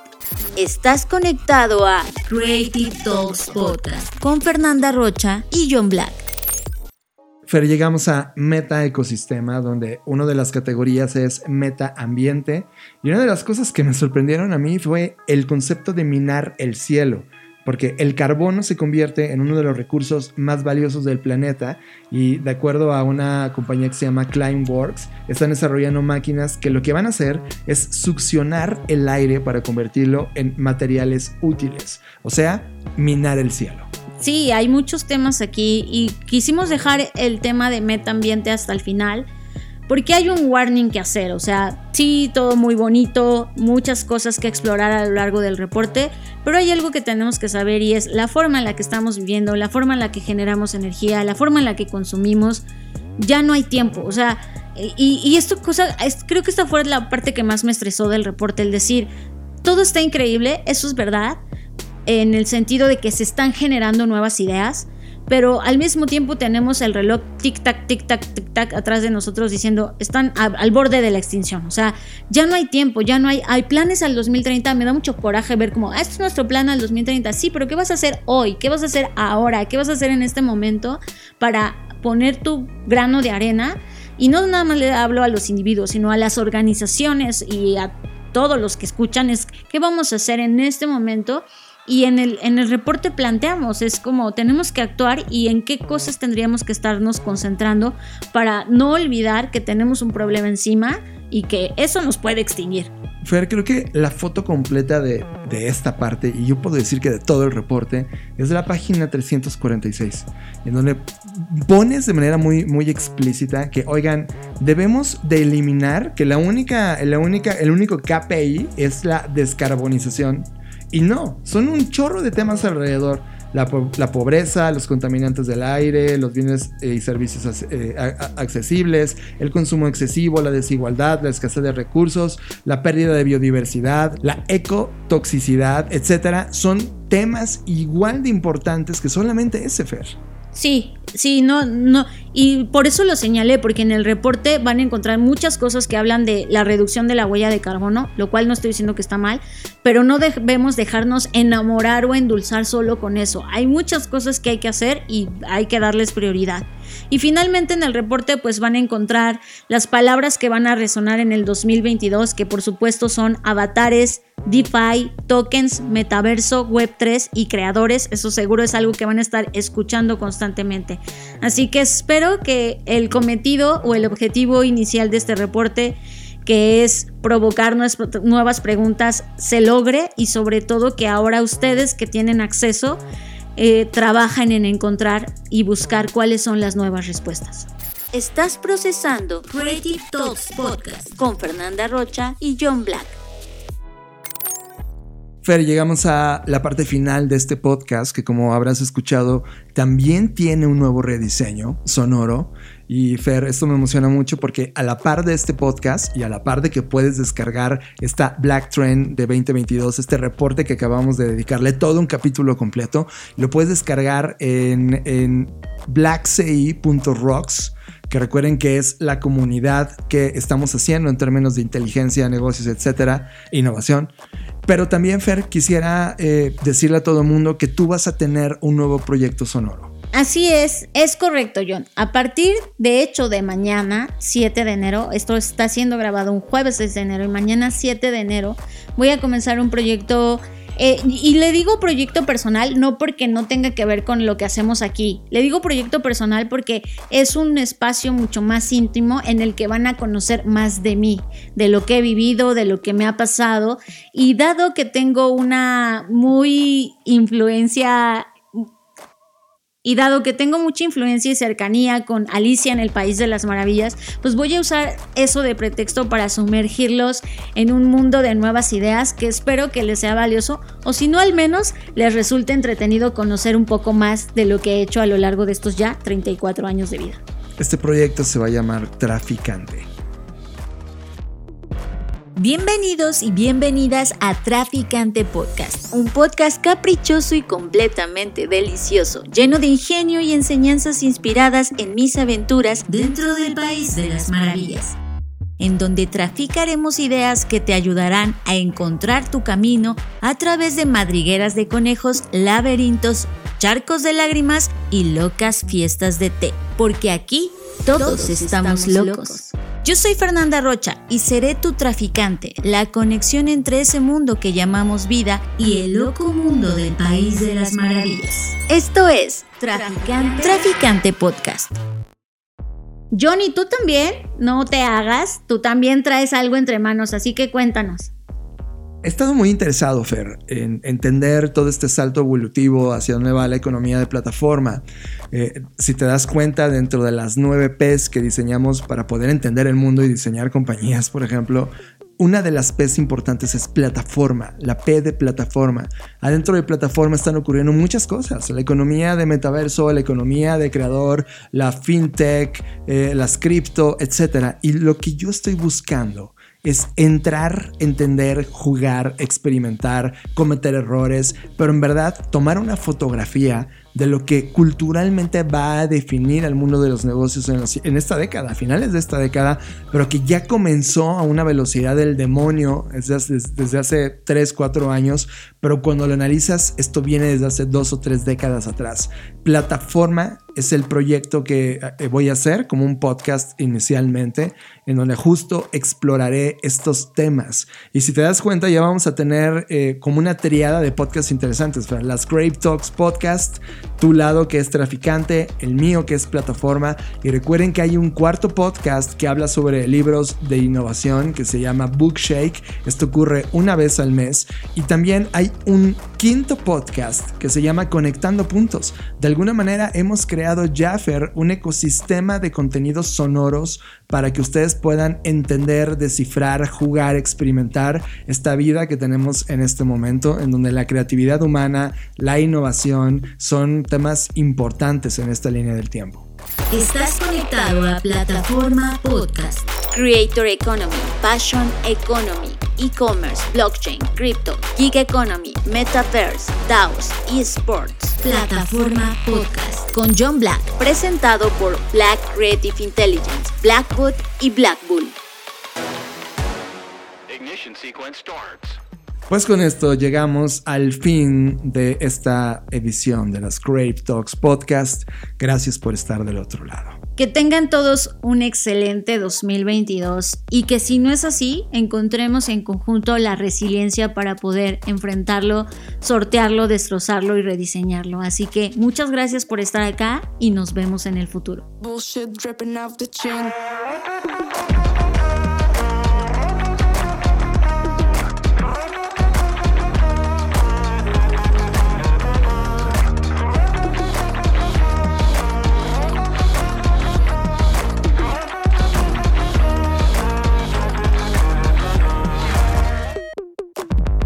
Estás conectado a Creative Talks Podcast con Fernanda Rocha y John Black. Fer, llegamos a meta ecosistema, donde una de las categorías es meta ambiente. Y una de las cosas que me sorprendieron a mí fue el concepto de minar el cielo, porque el carbono se convierte en uno de los recursos más valiosos del planeta. Y de acuerdo a una compañía que se llama Climeworks, están desarrollando máquinas que lo que van a hacer es succionar el aire para convertirlo en materiales útiles, o sea, minar el cielo. Sí, hay muchos temas aquí y quisimos dejar el tema de meta ambiente hasta el final porque hay un warning que hacer, o sea, sí, todo muy bonito, muchas cosas que explorar a lo largo del reporte, pero hay algo que tenemos que saber y es la forma en la que estamos viviendo, la forma en la que generamos energía, la forma en la que consumimos, ya no hay tiempo, o sea, y, esto cosa, creo que esta fue la parte que más me estresó del reporte, el decir, todo está increíble, eso es verdad, en el sentido de que se están generando nuevas ideas, pero al mismo tiempo tenemos el reloj tic-tac, tic-tac, tic-tac atrás de nosotros diciendo, están al borde de la extinción. O sea, ya no hay tiempo, ya no hay, hay planes al 2030. Me da mucho coraje ver como, ah, este es nuestro plan al 2030. Sí, pero ¿qué vas a hacer hoy? ¿Qué vas a hacer ahora? ¿Qué vas a hacer en este momento para poner tu grano de arena? Y no nada más le hablo a los individuos, sino a las organizaciones y a todos los que escuchan, es qué vamos a hacer en este momento y en el, en el reporte planteamos, es como tenemos que actuar y en qué cosas tendríamos que estarnos concentrando para no olvidar que tenemos un problema encima y que eso nos puede extinguir. Fer, creo que la foto completa de, de, esta parte, y yo puedo decir que de todo el reporte, es la página 346, en donde pones de manera muy, muy explícita que, oigan, debemos de eliminar que la única, la única, el único KPI es la descarbonización y no, son un chorro de temas alrededor. La, pobreza, los contaminantes del aire, los bienes y servicios eh, accesibles, el consumo excesivo, la desigualdad, la escasez de recursos, la pérdida de biodiversidad, la ecotoxicidad, etc. Son temas igual de importantes que solamente ese FER. Sí, sí, no, no. Y por eso lo señalé, porque en el reporte van a encontrar muchas cosas que hablan de la reducción de la huella de carbono, lo cual no estoy diciendo que está mal, pero no debemos dejarnos enamorar o endulzar solo con eso. Hay muchas cosas que hay que hacer y hay que darles prioridad. Y finalmente en el reporte pues van a encontrar las palabras que van a resonar en el 2022, que por supuesto son avatares, DeFi, tokens, metaverso, Web3 y creadores. Eso seguro es algo que van a estar escuchando constantemente. Así que espero que el cometido o el objetivo inicial de este reporte que es provocar nuevas preguntas, se logre y sobre todo que ahora ustedes que tienen acceso eh, trabajan en encontrar y buscar cuáles son las nuevas respuestas. Estás procesando Creative Talks Podcast con Fernanda Rocha y John Black. Fer, llegamos a la parte final de este podcast que como habrás escuchado también tiene un nuevo rediseño sonoro. Y Fer, esto me emociona mucho porque a la par de este podcast y a la par de que puedes descargar esta Black Trend de 2022, este reporte que acabamos de dedicarle todo un capítulo completo, lo puedes descargar en, en blackci.rocks que recuerden que es la comunidad que estamos haciendo en términos de inteligencia, negocios, etcétera, innovación. Pero también, Fer, quisiera eh, decirle a todo el mundo que tú vas a tener un nuevo proyecto sonoro. Así es, es correcto, John. A partir, de hecho, de mañana, 7 de enero, esto está siendo grabado un jueves 6 de enero y mañana 7 de enero voy a comenzar un proyecto Eh, y le digo proyecto personal no porque no tenga que ver con lo que hacemos aquí. Le digo proyecto personal porque es un espacio mucho más íntimo en el que van a conocer más de mí, de lo que he vivido, de lo que me ha pasado. Y dado que tengo una muy influencia y dado que tengo mucha influencia y cercanía con Alicia en el País de las Maravillas, pues voy a usar eso de pretexto para sumergirlos en un mundo de nuevas ideas que espero que les sea valioso o si no al menos les resulte entretenido conocer un poco más de lo que he hecho a lo largo de estos ya 34 años de vida. Este proyecto se va a llamar Traficante. Bienvenidos y bienvenidas a Traficante Podcast, un podcast caprichoso y completamente delicioso, lleno de ingenio y enseñanzas inspiradas en mis aventuras dentro del país de las maravillas, en donde traficaremos ideas que te ayudarán a encontrar tu camino a través de madrigueras de conejos, laberintos, charcos de lágrimas y locas fiestas de té, porque aquí todos, estamos, locos. Yo soy Fernanda Rocha y seré tu traficante, la conexión entre ese mundo que llamamos vida y el loco mundo del País de las Maravillas. Esto es Traficante, Traficante Podcast. Johnny, tú también, no te hagas, tú también traes algo entre manos, así que cuéntanos. He estado muy interesado, Fer, en entender todo este salto evolutivo hacia dónde va la economía de plataforma. Eh, si te das cuenta, dentro de las nueve P's que diseñamos para poder entender el mundo y diseñar compañías, por ejemplo, una de las P's importantes es plataforma, la P de plataforma. Adentro de plataforma están ocurriendo muchas cosas, la economía de metaverso, la economía de creador, la fintech, eh, las cripto, etc. Y lo que yo estoy buscando es entrar, entender, jugar, experimentar, cometer errores, pero en verdad tomar una fotografía de lo que culturalmente va a definir el mundo de los negocios en, esta década, a finales de esta década, pero que ya comenzó a una velocidad del demonio desde, hace 3, 4 años, pero cuando lo analizas, esto viene desde hace dos o tres décadas atrás. Plataforma es el proyecto que eh, voy a hacer como un podcast inicialmente, en donde justo exploraré estos temas. Y si te das cuenta, ya vamos a tener eh, como una triada de podcasts interesantes. Las Grave Talks Podcast, tu lado que es traficante, el mío que es plataforma. Y recuerden que hay un cuarto podcast que habla sobre libros de innovación que se llama Bookshake. Esto ocurre una vez al mes. Y también hay un quinto podcast que se llama Conectando Puntos. De alguna manera hemos creado Jaffer un ecosistema de contenidos sonoros para que ustedes puedan entender, descifrar, jugar, experimentar esta vida que tenemos en este momento, en donde la creatividad humana, la innovación son temas importantes en esta línea del tiempo. Estás conectado a Plataforma Podcast, Creator Economy, Passion Economy, E-Commerce, Blockchain, Crypto, Gig Economy, Metaverse, DAOs, eSports. Plataforma Podcast con John Black, presentado por Black Creative Intelligence, Blackbot y Black Bull. Ignition sequence starts. Pues con esto llegamos al fin de esta edición de las Crave Talks Podcast. Gracias por estar del otro lado. Que tengan todos un excelente 2022 y que si no es así, encontremos en conjunto la resiliencia para poder enfrentarlo, sortearlo, destrozarlo y rediseñarlo. Así que muchas gracias por estar acá y nos vemos en el futuro.